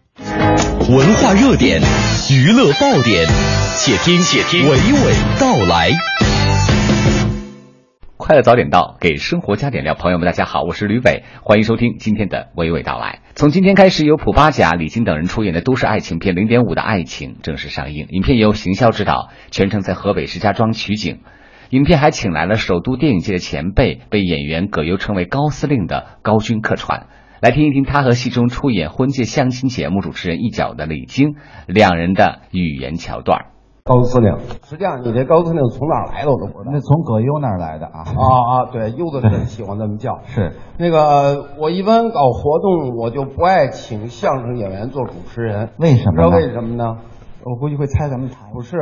文化热点，娱乐爆点，且听且听娓娓道来。快乐早点到，给生活加点料。朋友们，大家好，我是吕伟，欢迎收听今天的娓娓道来。从今天开始，由普巴甲、李菁等人出演的都市爱情片《零点五的爱情》正式上映。影片由邢潇执导，全程在河北石家庄取景。影片还请来了首都电影界的前辈，被演员葛优称为高司令的高军客串。来听一听他和戏中出演婚介相亲节目主持人一角的李菁两人的语言桥段。高司令，实际上你这高司令从哪儿来的我都不知道。那从葛优那儿来的啊。啊啊，对，优子很喜欢这么叫。是那个，我一般搞活动，我就不爱请相声演员做主持人。为什么呢知道为什么呢？我估计会猜咱们台。不是，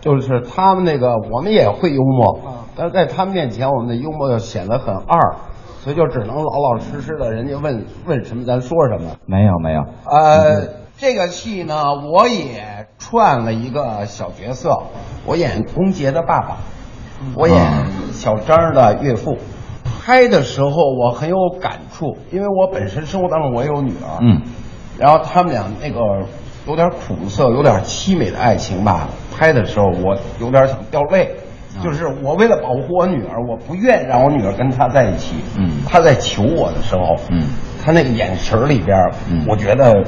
就是他们那个，我们也会幽默，但是在他们面前，我们的幽默就显得很二，所以就只能老老实实的，人家问问什么咱说什么。没有没有。呃，这个戏呢，我也串了一个小角色，我演龚杰的爸爸，我演小张的岳父。拍的时候我很有感触，因为我本身生活当中我也有女儿，嗯，然后他们俩那个有点苦涩、有点凄美的爱情吧，拍的时候我有点想掉泪。就是我为了保护我女儿，我不愿让我女儿跟他在一起。嗯，他在求我的时候，嗯，他那个眼神里边，嗯，我觉得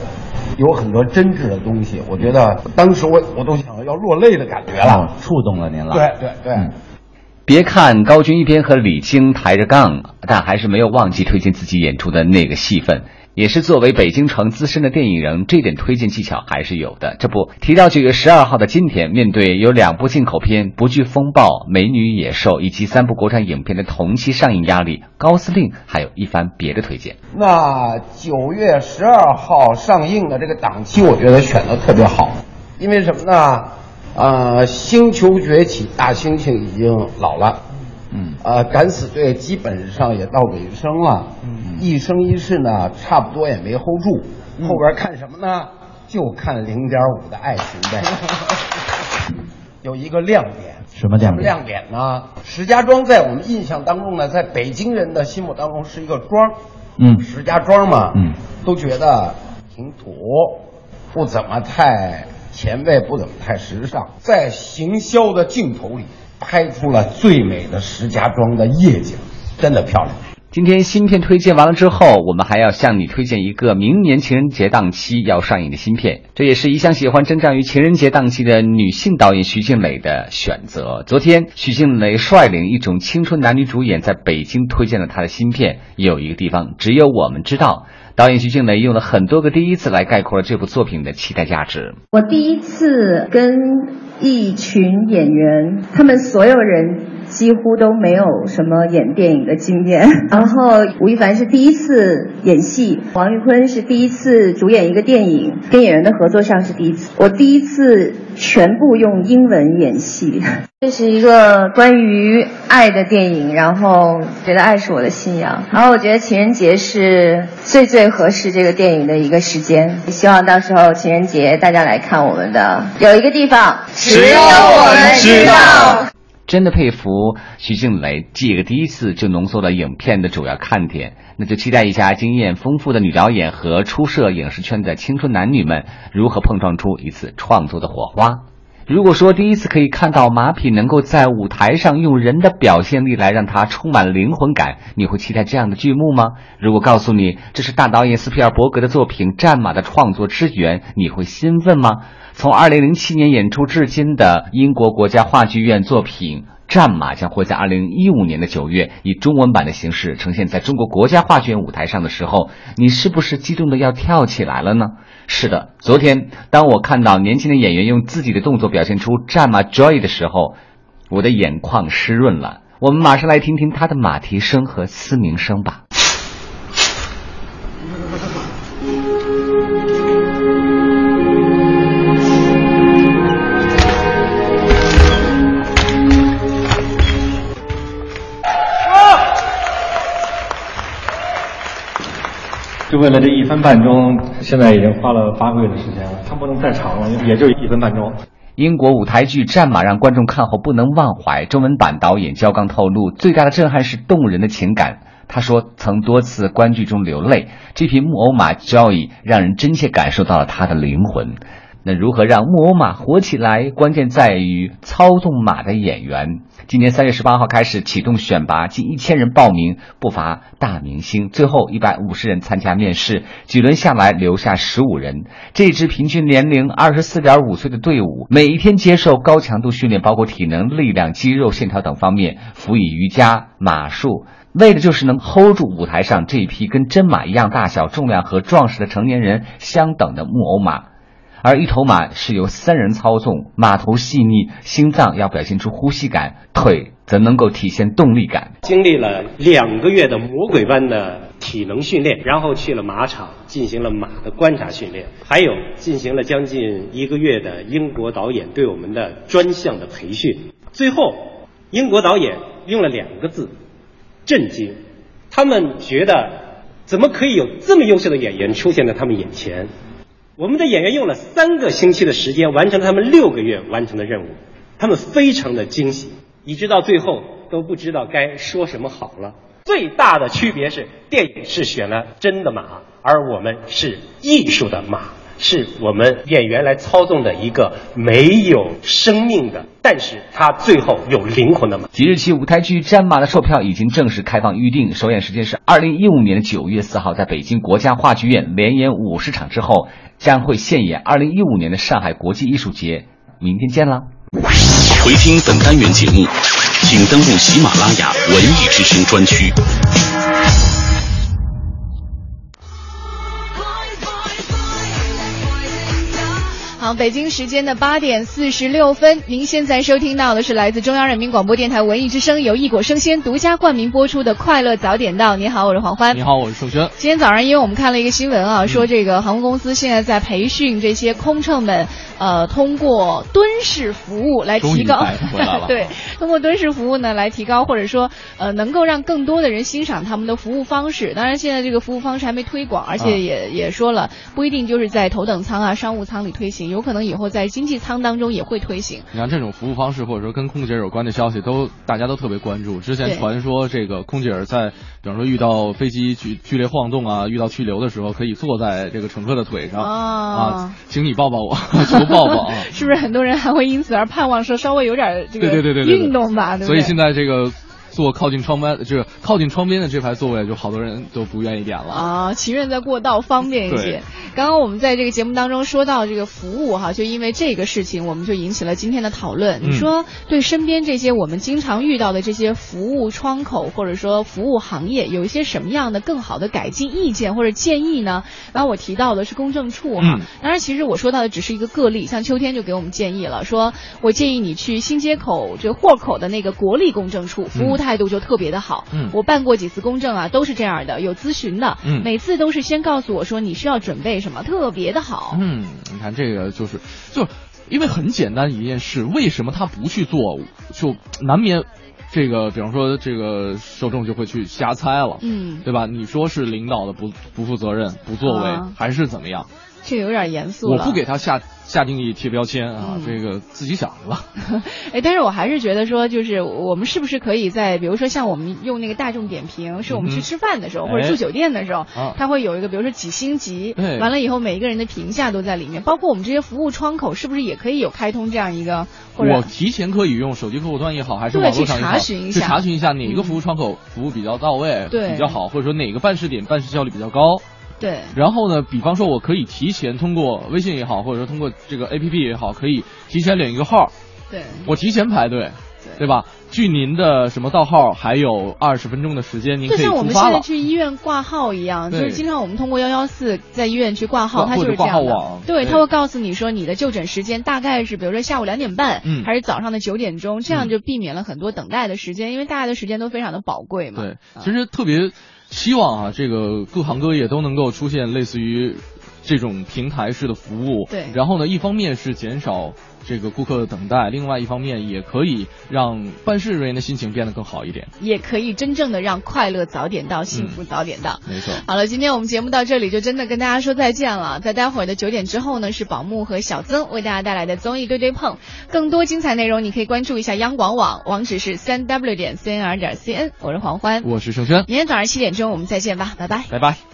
有很多真挚的东西。我觉得当时我我都想要落泪的感觉了，触动了您了。对对对。嗯别看高军一边和李菁抬着杠，但还是没有忘记推荐自己演出的那个戏份。也是作为北京城资深的电影人，这点推荐技巧还是有的。这不，提到九月十二号的今天，面对有两部进口片《不惧风暴》《美女野兽》以及三部国产影片的同期上映压力，高司令还有一番别的推荐。那九月十二号上映的这个档期，我觉得选的特别好，因为什么呢？呃，星球崛起，大猩猩已经老了，嗯，呃，敢死队基本上也到尾声了，嗯，一生一世呢，差不多也没 hold 住，后边看什么呢？就看零点五的爱情呗。有一个亮点，什么亮点？亮点呢？石家庄在我们印象当中呢，在北京人的心目当中是一个庄，嗯，石家庄嘛，嗯，都觉得挺土，不怎么太前卫，不怎么太时尚。在行销的镜头里，拍出了最美的石家庄的夜景，真的漂亮。今天新片推荐完了之后，我们还要向你推荐一个明年情人节档期要上映的新片，这也是一向喜欢征战于情人节档期的女性导演徐静蕾的选择。昨天，徐静蕾率领一种青春男女主演在北京推荐了她的新片，有一个地方只有我们知道。导演徐静蕾用了很多个第一次来概括了这部作品的期待价值。我第一次跟一群演员，他们所有人几乎都没有什么演电影的经验。然后吴亦凡是第一次演戏，王玉坤是第一次主演一个电影，跟演员的合作上是第一次。我第一次全部用英文演戏。这是一个关于爱的电影，然后觉得爱是我的信仰，然后我觉得情人节是最最合适这个电影的一个时间。希望到时候情人节大家来看我们的。有一个地方只有我们知道。真的佩服徐静蕾这个第一次就浓缩了影片的主要看点，那就期待一下经验丰富的女导演和初涉影视圈的青春男女们如何碰撞出一次创作的火花。如果说第一次可以看到马匹能够在舞台上用人的表现力来让它充满灵魂感，你会期待这样的剧目吗？如果告诉你这是大导演斯皮尔伯格的作品《战马》的创作之源，你会兴奋吗？从2007年演出至今的英国国家话剧院作品《战马》将会在2015年的九月以中文版的形式呈现在中国国家话剧院舞台上的时候，你是不是激动的要跳起来了呢？是的，昨天当我看到年轻的演员用自己的动作表现出战马 joy 的时候，我的眼眶湿润了。我们马上来听听他的马蹄声和嘶鸣声吧。就为了这一分半钟，现在已经花了八个月的时间了，它不能再长了，也就一分半钟。英国舞台剧《战马》让观众看后不能忘怀。中文版导演焦刚透露，最大的震撼是动人的情感。他说，曾多次观剧中流泪。这匹木偶马 Joy 让人真切感受到了他的灵魂。那如何让木偶马活起来？关键在于操纵马的演员。今年三月十八号开始启动选拔，近一千人报名，不乏大明星。最后一百五十人参加面试，几轮下来留下十五人。这支平均年龄二十四点五岁的队伍，每一天接受高强度训练，包括体能、力量、肌肉线条等方面，辅以瑜伽、马术。为的就是能 hold 住舞台上这一匹跟真马一样大小、重量和壮实的成年人相等的木偶马。而一头马是由三人操纵，马头细腻，心脏要表现出呼吸感，腿则能够体现动力感。经历了两个月的魔鬼般的体能训练，然后去了马场进行了马的观察训练，还有进行了将近一个月的英国导演对我们的专项的培训。最后，英国导演用了两个字：震惊。他们觉得，怎么可以有这么优秀的演员出现在他们眼前？我们的演员用了三个星期的时间完成他们六个月完成的任务，他们非常的惊喜，一直到最后都不知道该说什么好了。最大的区别是，电影是选了真的马，而我们是艺术的马，是我们演员来操纵的一个没有生命的，但是它最后有灵魂的吗。即日起，舞台剧《战马》的售票已经正式开放预定，首演时间是二零一五年的九月四号，在北京国家话剧院连演五十场之后，将会现演二零一五年的上海国际艺术节。明天见啦！回听本单元节目，请登录喜马拉雅文艺之声专区。好，北京时间的八点四十六分，您现在收听到的是来自中央人民广播电台文艺之声由异果生鲜独家冠名播出的《快乐早点到》。你好，我是黄欢。你好，我是盛轩。今天早上，因为我们看了一个新闻啊，说这个航空公司现在在培训这些空乘们，呃，通过蹲式服务来提高，对，通过蹲式服务呢来提高，或者说呃，能够让更多的人欣赏他们的服务方式。当然，现在这个服务方式还没推广，而且也、也说了，不一定就是在头等舱啊、商务舱里推行，有可能以后在经济舱当中也会推行。你看这种服务方式，或者说跟空姐有关的消息，都大家都特别关注。之前传说这个空姐在，比方说遇到飞机剧剧烈晃动啊，遇到去流的时候，可以坐在这个乘客的腿上、哦啊，请你抱抱我，求抱抱啊。是不是很多人还会因此而盼望说稍微有点这个对对对对运动吧？对不对？所以现在这个坐靠近窗边，就是靠近窗边的这排座位，就好多人都不愿意点了。啊，情愿在过道方便一些。刚刚我们在这个节目当中说到这个服务哈，就因为这个事情，我们就引起了今天的讨论。嗯你说对身边这些我们经常遇到的这些服务窗口或者说服务行业，有一些什么样的更好的改进意见或者建议呢？刚刚我提到的是公证处哈，嗯当然其实我说到的只是一个个例，像秋天就给我们建议了，说我建议你去新街口这个货口的那个国立公证处，服务态度就特别的好。嗯我办过几次公证啊，都是这样的，有咨询的，嗯每次都是先告诉我说你需要准备什么，特别的好。嗯，你看这个就是就因为很简单一件事，为什么他不去做，就难免这个，比方说这个受众就会去瞎猜了，嗯对吧？你说是领导的不不负责任、不作为，啊还是怎么样？这个有点严肃了。我不给他下下定义贴标签啊，嗯这个自己想去吧。哎，但是我还是觉得说，就是我们是不是可以在，比如说像我们用那个大众点评，是我们去吃饭的时候、哎或者住酒店的时候，啊它会有一个，比如说几星级，对完了以后每一个人的评价都在里面，包括我们这些服务窗口，是不是也可以有开通这样一个，或者我提前可以用手机客户端也好，还是对网络上也好，去查询一下去查询一下哪个服务窗口服务比较到位，对比较好，或者说哪个办事点办事效率比较高。对。然后呢，比方说我可以提前通过微信也好，或者说通过这个 A P P 也好，可以提前领一个号，对。我提前排队，对吧？距您的什么到号还有二十分钟的时间，您可以就像我们。现在去医院挂号一样，就是经常我们通过幺幺四在医院去挂号，挂它就是这样的。对，对它会告诉你说你的就诊时间大概是，比如说下午两点半，嗯还是早上的九点钟，这样就避免了很多等待的时间，因为大家的时间都非常的宝贵嘛。对，其实特别希望啊，这个各行各业都能够出现类似于这种平台式的服务。对然后呢，一方面是减少这个顾客的等待，另外一方面也可以让办事人员的心情变得更好一点。也可以真正的让快乐早点到，幸福早点到。没错。好了，今天我们节目到这里就真的跟大家说再见了。在待会儿的九点之后呢，是宝木和小曾为大家带来的综艺对对碰。更多精彩内容，你可以关注一下央广网，网址是三 w 点 cnr 点 cn。我是黄欢，我是盛轩，明天早上七点钟我们再见吧，拜拜。拜拜。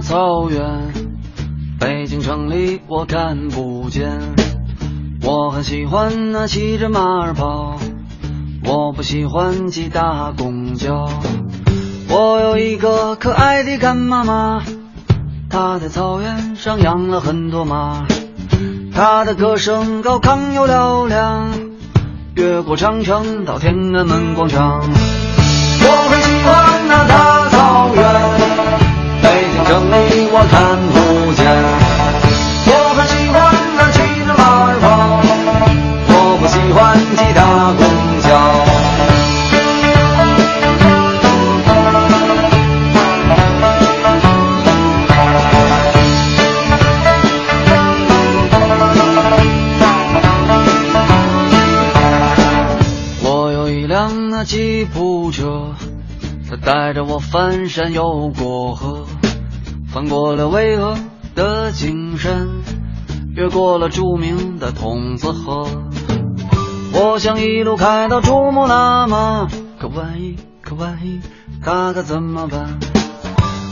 草原，北京城里我看不见。我很喜欢那骑着马儿跑，我不喜欢挤大公交。我有一个可爱的干妈妈，她在草原上养了很多马，她的歌声高亢又嘹亮，越过长城到天安门广场。我很喜欢那大草原，你我看不见。我很喜欢那骑着马儿跑，我不喜欢挤大公交。我有一辆那吉普车，它带着我翻山又过河，翻过了巍峨的景山，越过了著名的筒子河。我想一路开到珠穆朗玛，可万一，可万一，他可怎么办？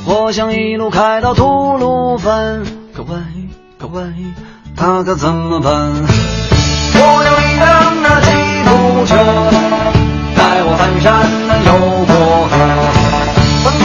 我想一路开到吐鲁番，可万一，可万一，他可怎么办？我有一辆那吉普车，带我翻山又过河，翻过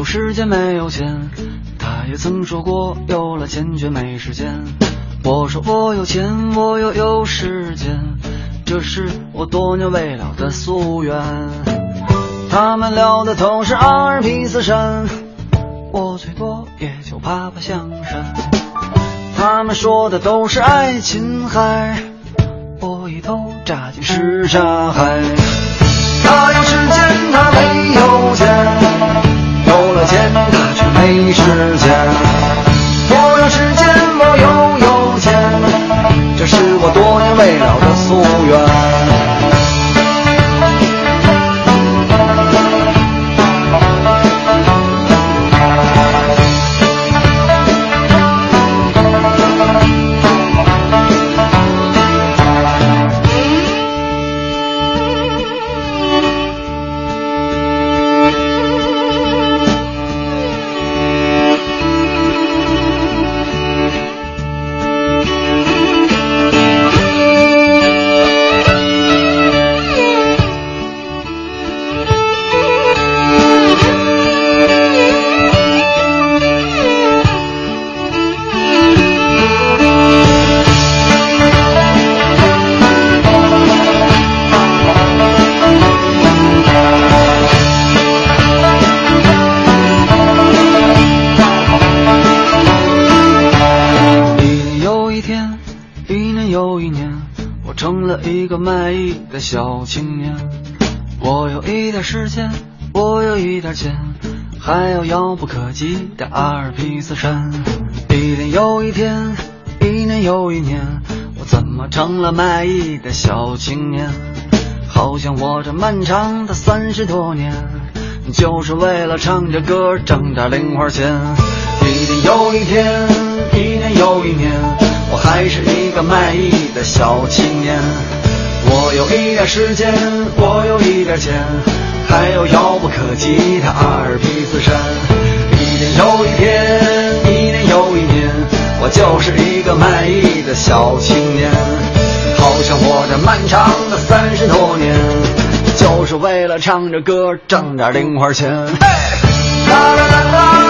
有时间没有钱，他也曾说过有了钱却没时间。我说我有钱，我又有时间，这是我多年未了的夙愿。他们聊的都是阿尔卑斯山，我最多也就爬爬香山。他们说的都是爱琴海，我一头扎进什刹海。他有时间，他没有钱；钱，他却没时间。我有时间，我又有钱，这是我多年未了的夙愿。卖艺的小青年？好像我这漫长的三十多年，就是为了唱着歌挣点零花钱。一年又一天，一年又一年，我还是一个卖艺的小青年。我有一点时间，我有一点钱，还有遥不可及的阿尔卑斯山。一年又一天，一年又一年，我就是一个卖艺的小青年。好像我这漫长的三十多年，就是为了唱着歌挣点零花钱。嘿啦啦啦啦。